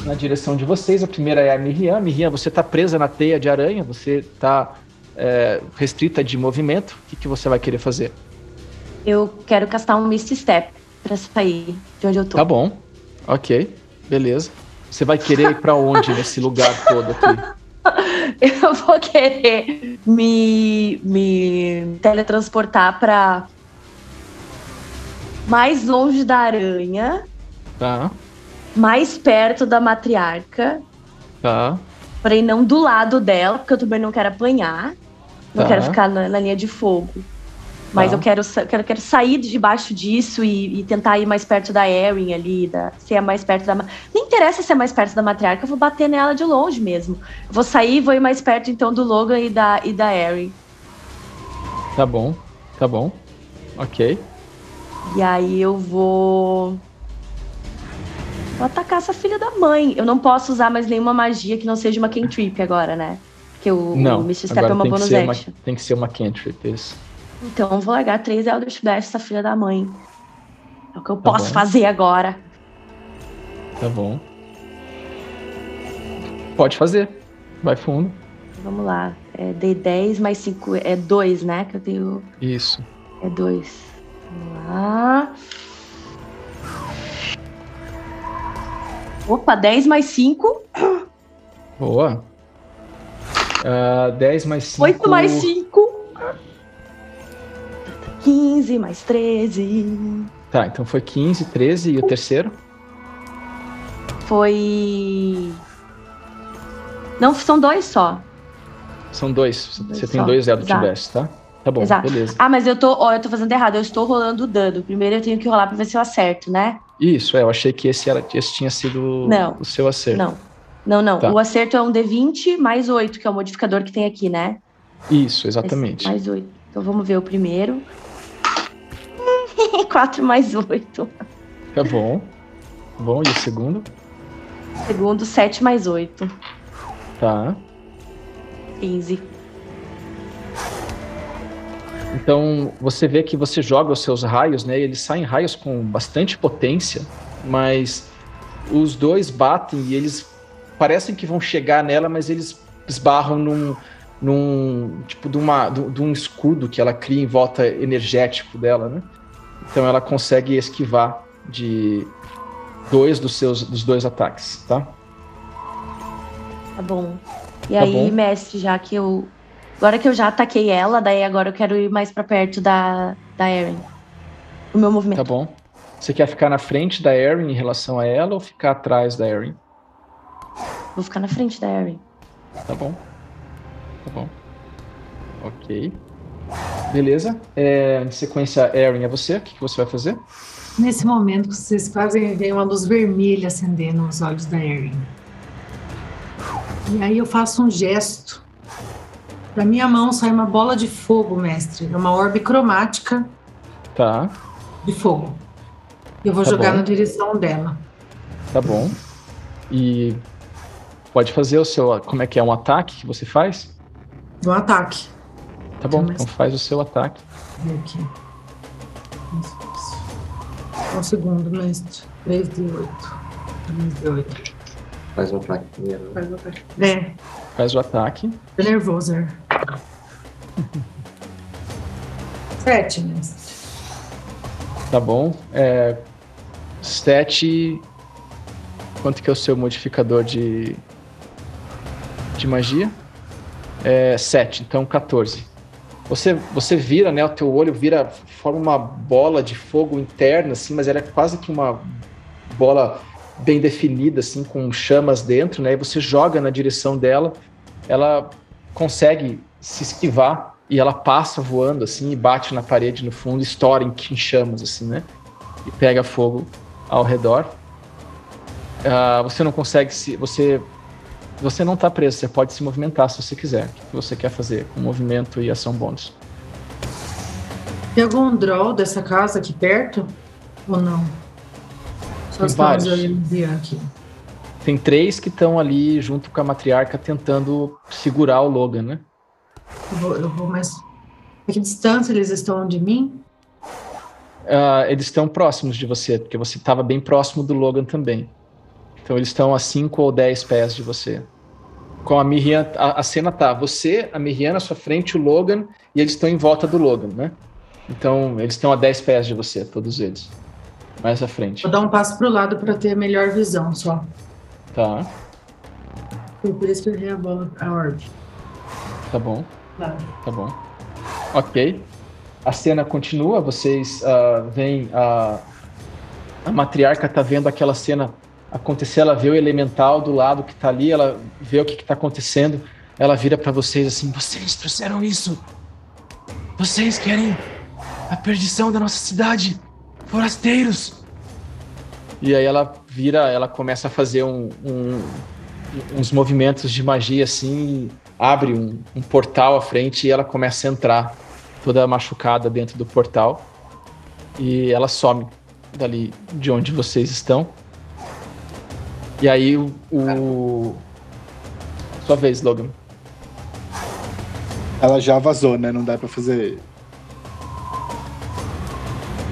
na direção de vocês. A primeira é a Miriam. Miriam, você está presa na teia de aranha, você está é, restrita de movimento. O que, que você vai querer fazer? Eu quero castar um Misty Step para sair de onde eu tô. Tá bom. Ok. Beleza. Você vai querer ir para onde nesse lugar todo aqui? Eu vou querer me, me teletransportar para mais longe da aranha. Tá mais perto da matriarca. Tá. Porém, não do lado dela, porque eu também não quero apanhar. Não tá. quero ficar na, na, linha de fogo. Mas tá. eu quero, quero, quero sair debaixo disso e, e, tentar ir mais perto da Erin ali, da, ser mais perto da. Não interessa ser mais perto da matriarca, eu vou bater nela de longe mesmo. Eu vou sair e vou ir mais perto então do Logan e da, e da Erin. Tá bom, tá bom. Ok. E aí eu vou. Vou atacar essa filha da mãe. Eu não posso usar mais nenhuma magia que não seja uma cantrip agora, né? Porque o, não, o Misty Step é uma bonus action. Uma, tem que ser uma cantrip, isso. Então eu vou largar três Eldritch Blast essa filha da mãe. É o que eu tá posso bom. fazer agora. Tá bom. Pode fazer. Vai fundo. Vamos lá. É D10 mais 5. É 2, né? Que eu tenho. Isso. É 2. Vamos lá. Opa, 10 mais 5. Boa. Uh, 10 mais 5. 8 mais 5. 15 mais 13. Tá, então foi 15, 13 e o terceiro? Foi. Não, são dois só. São dois. dois Você tem dois Eldritch Blast, tá? Tá bom, Exato. beleza. Ah, mas eu tô, ó, eu tô fazendo errado. Eu estou rolando o dano. Primeiro eu tenho que rolar pra ver se eu acerto, né? Isso, é. Eu achei que esse, era, esse tinha sido não, o seu acerto. Não. Não, não. Tá. O acerto é um D20 mais 8, que é o modificador que tem aqui, né? Isso, exatamente. Esse, mais 8. Então vamos ver o primeiro. 4 mais 8. Tá bom. Bom, e o segundo? Segundo, 7 mais 8. Tá. 15. Então você vê que você joga os seus raios, né? eles saem raios com bastante potência, mas os dois batem e eles parecem que vão chegar nela, mas eles esbarram num, num tipo de, uma, de, de um escudo que ela cria em volta energético dela, né? Então ela consegue esquivar de dois dos seus dos dois ataques, tá? Tá bom. E tá aí, bom. mestre, já que eu Agora que eu já ataquei ela, daí agora eu quero ir mais para perto da, da Erin. O meu movimento. Tá bom. Você quer ficar na frente da Erin em relação a ela ou ficar atrás da Erin? Vou ficar na frente da Erin. Tá bom. Tá bom. Ok. Beleza. É, em sequência, Erin, é você? O que, que você vai fazer? Nesse momento que vocês fazem, vem uma luz vermelha acendendo nos olhos da Erin. E aí eu faço um gesto da minha mão sai uma bola de fogo, mestre. É uma orbe cromática. Tá. De fogo. Eu vou tá jogar bom. na direção dela. Tá bom. E pode fazer o seu. Como é que é? Um ataque que você faz? Um ataque. Tá bom, então faz o seu ataque. Aqui. Um segundo, mestre. 3 de 8. 3 de 8. Faz o ataque primeiro. Faz o ataque. É. Faz o ataque. Tô nervoso. Sete, mestre. Tá bom. É, sete. Quanto que é o seu modificador de. de magia? É, sete, então 14. Você, você vira, né? O teu olho vira, forma uma bola de fogo interna, assim, mas ela é quase que uma bola bem definida, assim, com chamas dentro, né? E você joga na direção dela, ela consegue se esquivar e ela passa voando assim e bate na parede no fundo, estoura em, em chamas assim, né? E pega fogo ao redor. Ah, você não consegue se você você não tá preso, você pode se movimentar se você quiser. O que você quer fazer com movimento e ação bônus? Tem algum draw dessa casa aqui perto? Ou não? Só Tem vários. aqui. Tem três que estão ali junto com a matriarca tentando segurar o Logan, né? Eu vou, eu vou mais. A que distância eles estão de mim? Ah, eles estão próximos de você, porque você estava bem próximo do Logan também. Então eles estão a 5 ou 10 pés de você. Com a Miriam, a, a cena tá você, a Miriam na sua frente, o Logan, e eles estão em volta do Logan, né? Então eles estão a 10 pés de você, todos eles. Mais à frente. Vou dar um passo pro lado para ter melhor visão só. Tá, Foi por isso que eu errei a bola, a orbe. tá bom. Tá. Tá bom. Ok. A cena continua, vocês ah, veem a, a matriarca tá vendo aquela cena acontecer, ela vê o elemental do lado que tá ali, ela vê o que, que tá acontecendo, ela vira para vocês assim, vocês trouxeram isso! Vocês querem a perdição da nossa cidade! Forasteiros! E aí ela vira, ela começa a fazer um- um- uns movimentos de magia assim, abre um, um portal à frente e ela começa a entrar toda machucada dentro do portal e ela some dali de onde vocês estão. E aí o, o... sua vez, Logan. Ela já vazou, né? Não dá pra fazer.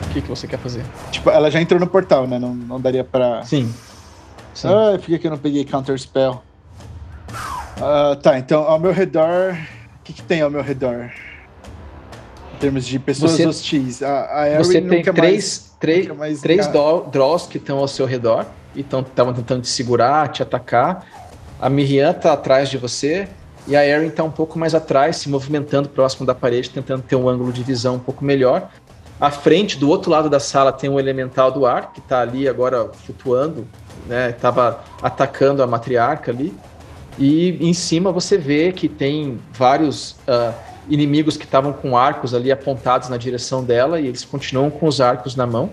O que, que você quer fazer? Tipo, ela já entrou no portal, né? Não, não daria pra. Sim. Sim. Ah, por que eu não peguei Counter Spell? Ah, tá, então ao meu redor. O que, que tem ao meu redor? Em termos de pessoas Você- hostis. A, a Erin Você tem três, três, mais três draw- draws que estão ao seu redor e estavam tentando te segurar, te atacar. A Miriam tá atrás de você e a Erin tá um pouco mais atrás, se movimentando próximo da parede, tentando ter um ângulo de visão um pouco melhor. À frente, do outro lado da sala, tem um elemental do ar que tá ali agora flutuando, né? Tava atacando a matriarca ali. E em cima você vê que tem vários ah, inimigos que estavam com arcos ali apontados na direção dela e eles continuam com os arcos na mão.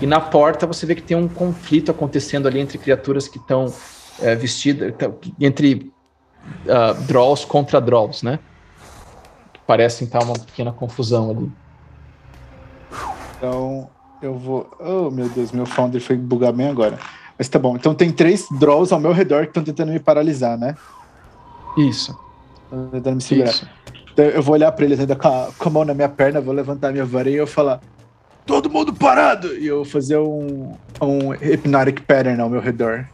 E na porta você vê que tem um conflito acontecendo ali entre criaturas que estão eh, vestidas, entre ah, Drolls contra Drolls, né? Parecem estar uma pequena confusão ali. Então eu vou. Oh meu Deus, meu founder foi bugar bem agora. Mas tá bom. Então tem três draws ao meu redor que estão tentando me paralisar, né? Isso. Tentando me segurar. Isso. Então eu vou olhar pra eles ainda com a, com a mão na minha perna, vou levantar minha varinha e eu falar. Todo mundo parado! E eu vou fazer um, um hypnotic pattern ao meu redor.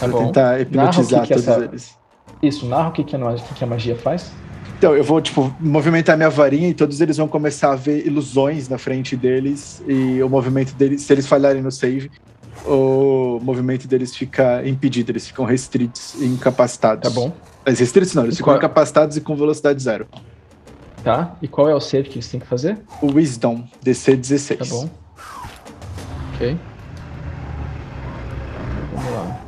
Tá pra bom. tentar hipnotizar que que todos essa- eles. Isso, narra o que, que, a, o que que a magia faz. Então, eu vou, tipo, movimentar minha varinha e todos eles vão começar a ver ilusões na frente deles. E o movimento deles, se eles falharem no save, o movimento deles fica impedido, eles ficam restritos e incapacitados. Tá bom. Mas restritos não, eles E ficam qual- incapacitados e com velocidade zero. Tá? E qual é o save que eles têm que fazer? O Wisdom, DC 16. Tá bom. Ok. Vamos lá.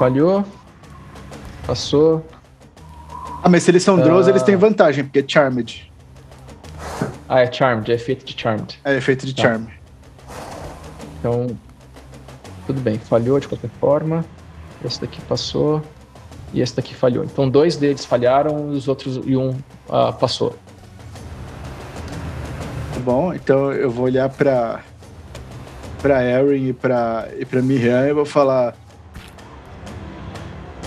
Falhou. Passou. Ah, mas se eles são Drows, Ah. eles têm vantagem, porque é Charmed. Ah, é Charmed, é efeito de Charmed. É efeito de Tá. Charm. Então, tudo bem, falhou de qualquer forma. Esse daqui passou. E esse daqui falhou. Então, dois deles falharam e os outros e um ah, passou. Tá bom? Então eu vou olhar pra. pra Erin e pra, e pra Miriam e vou falar.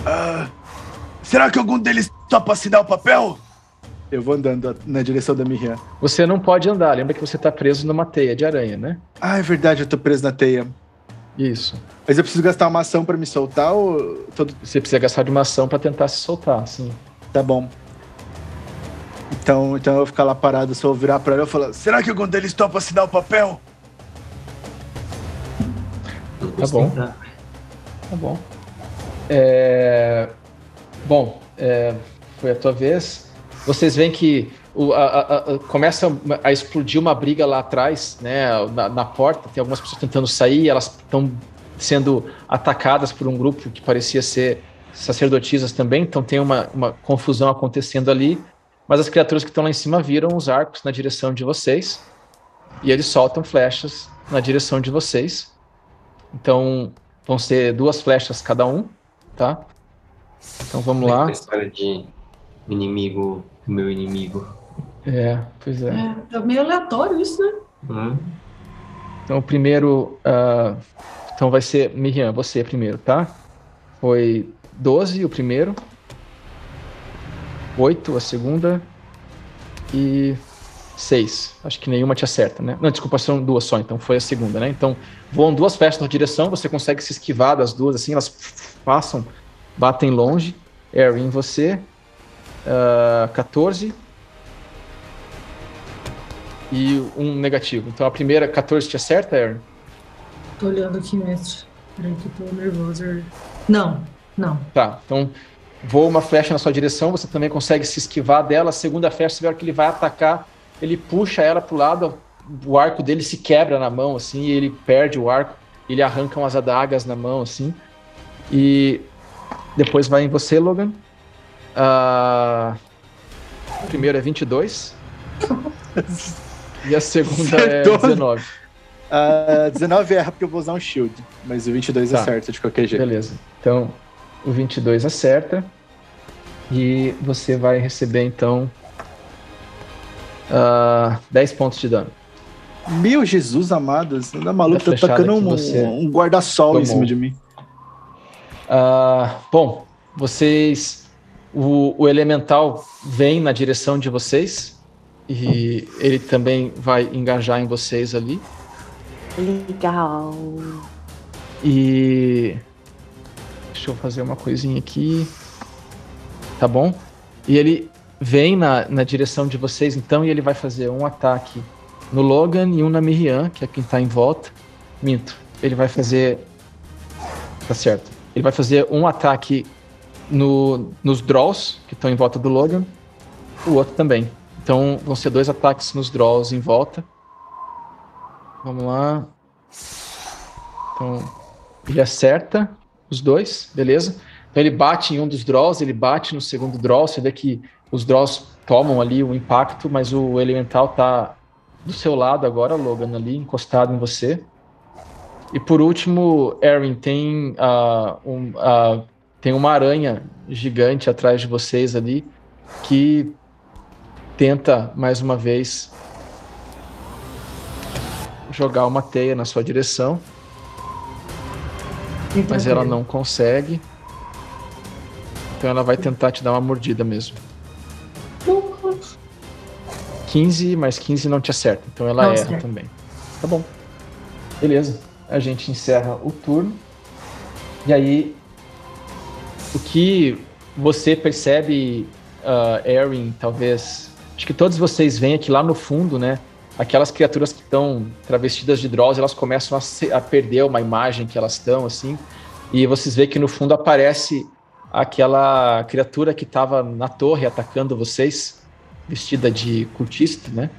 Ah, será que algum deles topa assinar o papel? Eu vou andando na direção da Miriam. Você não pode andar, lembra que você tá preso numa teia de aranha, né? Ah, é verdade, eu tô preso na teia. Isso. Mas eu preciso gastar uma ação pra me soltar ou todo. Você precisa gastar de uma ação pra tentar se soltar, sim. Tá bom. Então, então eu vou ficar lá parado, só vou virar pra ela e falar. Será que algum deles topa assinar o papel? Tá bom. Tá bom. É, Bom, é, foi a tua vez. Vocês veem que o- a- a- a- começa a explodir uma briga lá atrás, né? Na, na porta, tem algumas pessoas tentando sair, elas estão sendo atacadas por um grupo que parecia ser sacerdotisas também, então tem uma, uma confusão acontecendo ali. Mas as criaturas que estão lá em cima viram os arcos na direção de vocês e eles soltam flechas na direção de vocês. Então vão ser duas flechas cada um, tá? Então vamos lá. A história de inimigo, meu inimigo. É, pois é. É, tá meio aleatório isso, né? Hum? Então o primeiro. ah, então vai ser. Miriam, você primeiro, tá? Foi 12 o primeiro. 8 a segunda. E 6. Acho que nenhuma te acerta, né? Não, desculpa, são duas só, então foi a segunda, né? Então voam duas flechas na direção, você consegue se esquivar das duas, assim, elas passam, batem longe. Erin, você. ah, 14. E um negativo. Então a primeira 14 te acerta, Erin? Tô olhando aqui, mestre. Peraí que eu tô nervoso. Não, não. Tá, então voa uma flecha na sua direção, você também consegue se esquivar dela. A segunda flecha, você vê que ele vai atacar, ele puxa ela pro lado, o arco dele se quebra na mão, assim, e ele perde o arco, ele arranca umas adagas na mão, assim. E depois vai em você, Logan. O primeiro é 22. e a segunda é Acertou. 19. Ah, 19 erra porque eu vou usar um shield, mas o 22 Tá. acerta de qualquer jeito. Beleza. Então, o 22 acerta. E você vai receber, então, ah, 10 pontos de dano. Meu Jesus amado, esse da maluco Da tá tacando um, você um guarda-sol em cima de mim. Ah, bom, vocês. O, o elemental vem na direção de vocês. E ele também vai engajar em vocês ali. Legal. E. Deixa eu fazer uma coisinha aqui. Tá bom? E ele vem na, na direção de vocês, então, e ele vai fazer um ataque no Logan e um na Miriam, que é quem tá em volta. Minto. Ele vai fazer. Tá certo. Ele vai fazer um ataque no, nos Draws, que estão em volta do Logan. O outro também. Então vão ser dois ataques nos Draws em volta. Vamos lá. Então, ele acerta os dois, beleza? Então ele bate em um dos draws, ele bate no segundo draw, você vê que os draws tomam ali o impacto, mas o elemental tá do seu lado agora, Logan, ali, encostado em você. E por último, Erin, tem, ah, um, ah, tem uma aranha gigante atrás de vocês ali que tenta mais uma vez jogar uma teia na sua direção. Então, Mas ela não consegue. Então ela vai tentar te dar uma mordida mesmo. 15, mais 15 não te acerta. Então ela Não erra acerta. também. Tá bom. Beleza. A gente encerra o turno. E aí, o que você percebe, uh, Erin, talvez. Acho que todos vocês veem aqui lá no fundo, né? Aquelas criaturas que estão travestidas de Drows, elas começam a, se- a perder uma imagem que elas estão, assim. E vocês veem que no fundo aparece aquela criatura que estava na torre atacando vocês, vestida de cultista, né?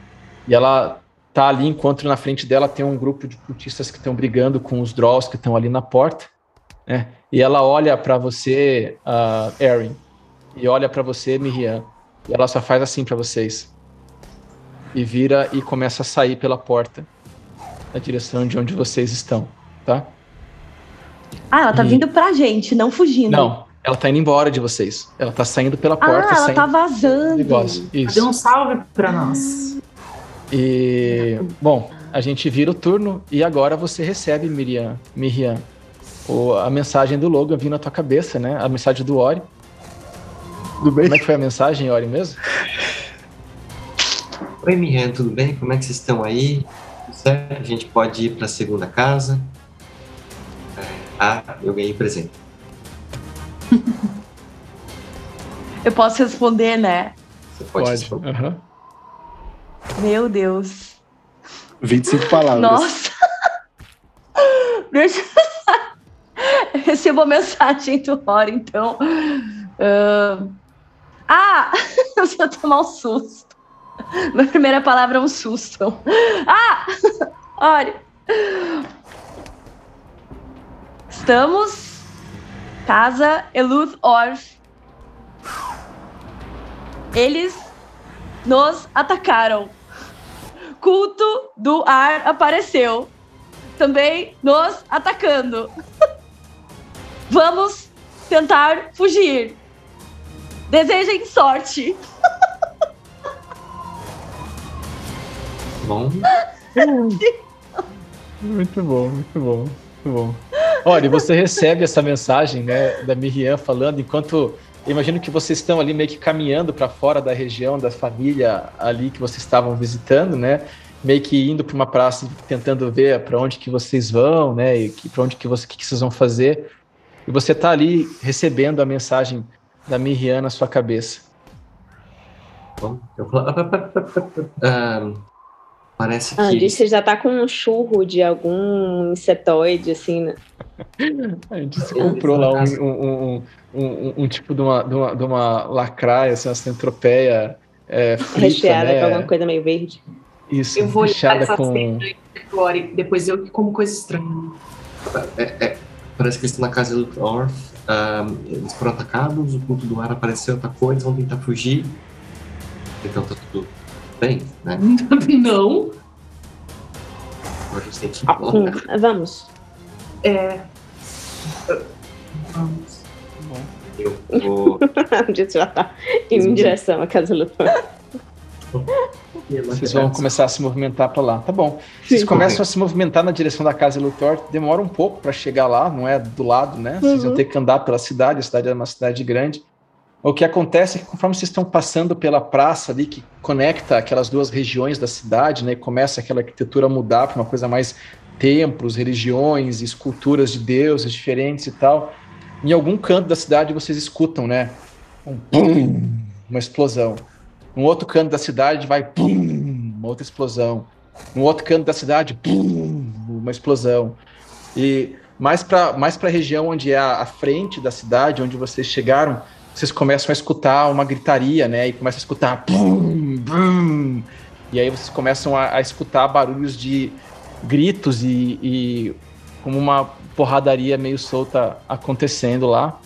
E ela tá ali enquanto na frente dela tem um grupo de cultistas que estão brigando com os Drolls que estão ali na porta, né? E ela olha para você, uh, Erin, e olha para você, Miriam, e ela só faz assim para vocês. E vira e começa a sair pela porta na direção de onde vocês estão, tá? Ah, ela tá E- vindo pra gente, não fugindo. Não, ela tá indo embora de vocês. Ela tá saindo pela Ah, porta, ela saindo tá do vazando. negócio. Isso. um salve pra nós. E bom, a gente vira o turno e agora você recebe, Miriam, Miriam, a mensagem do Logan vindo na tua cabeça, né? A mensagem do Ori. Tudo bem? Como é que foi a mensagem, Ori, mesmo? Oi, Miriam, tudo bem? Como é que vocês estão aí? Tudo certo? A gente pode ir para a segunda casa? É, ah, eu ganhei presente. Eu posso responder, né? Você pode, responder. Aham. Meu Deus. 25 palavras. Nossa. Deixa eu recebo a mensagem do Hora, então. Ahn, Ah! Eu tomar um susto. Minha primeira palavra é um susto. Ah! Olha. Estamos Casa Eluth Orf. Eles nos atacaram. Culto do ar apareceu. Também nos atacando. Vamos tentar fugir. Desejem sorte. Bom, Muito bom, muito bom, muito bom. Olha, você recebe essa mensagem, né, da Miriam falando, enquanto eu imagino que vocês estão ali meio que caminhando para fora da região da família ali que vocês estavam visitando, né? Meio que indo para uma praça, tentando ver para onde que vocês vão, né? E para onde que, você, que, que vocês vão fazer. E você tá ali recebendo a mensagem da Miriam na sua cabeça. bom. Eu falo. Ah, parece Ah, que. disse que já tá com um churro de algum insetoide, assim, né? A gente se comprou lá um, um, um, um- um tipo de uma, de uma, de uma lacraia, assim, uma centropeia é, frita, Recheada né? com alguma coisa meio verde. Isso, Eu vou olhar recheada essa com... cena depois eu que como coisa estranha. É, é, parece que eles estão na casa do Orf. Ah, eles foram atacados, o culto do ar apareceu, atacou, eles vão tentar fugir. Então tá tudo bem, né? Não, Agora a gente tem que ir Hum, embora. vamos. é. Vamos. Eu vou. já tá indo em direção à casa do Vocês vão começar a se movimentar para lá. Tá bom. Vocês começam a se movimentar na direção da casa Luthor. Demora um pouco para chegar lá, não é do lado, né? Vocês vão ter que andar pela cidade. A cidade é uma cidade grande. O que acontece é que conforme vocês estão passando pela praça ali que conecta aquelas duas regiões da cidade, né? E começa aquela arquitetura a mudar para uma coisa mais templos, religiões, esculturas de deuses diferentes e tal. Em algum canto da cidade vocês escutam, né? Um pum, uma explosão. Um outro canto da cidade vai pum, uma outra explosão. Um outro canto da cidade, pum, uma explosão. E mais para mais a região onde é a, a frente da cidade, onde vocês chegaram, vocês começam a escutar uma gritaria, né? E começam a escutar. E aí vocês começam a, a escutar barulhos de gritos e, e como uma porradaria meio solta acontecendo lá.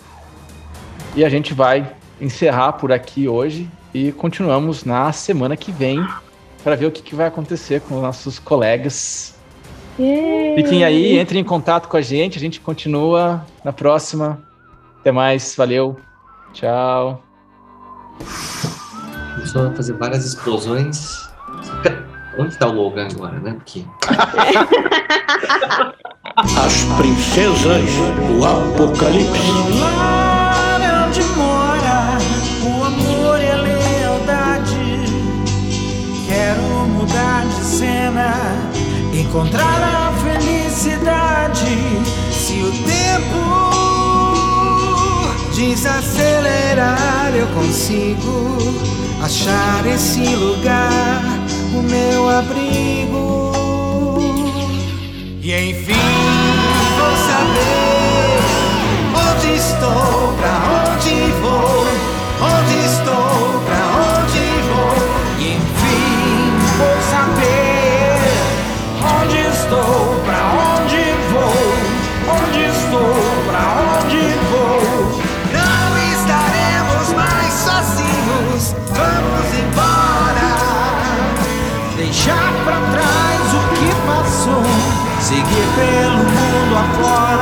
E a gente vai encerrar por aqui hoje e continuamos na semana que vem para ver o que, que vai acontecer com os nossos colegas. Fiquem aí, entrem em contato com a gente, a gente continua na próxima. Até mais, valeu, tchau. Começou a fazer várias explosões. Onde tá o Logan agora, né? Porque. As princesas do Apocalipse. Mudar de cena, encontrar a felicidade. Se o tempo desacelerar, eu consigo achar esse lugar, o meu abrigo. E enfim vou saber onde estou, pra onde vou, onde estou, seguir pelo mundo afora.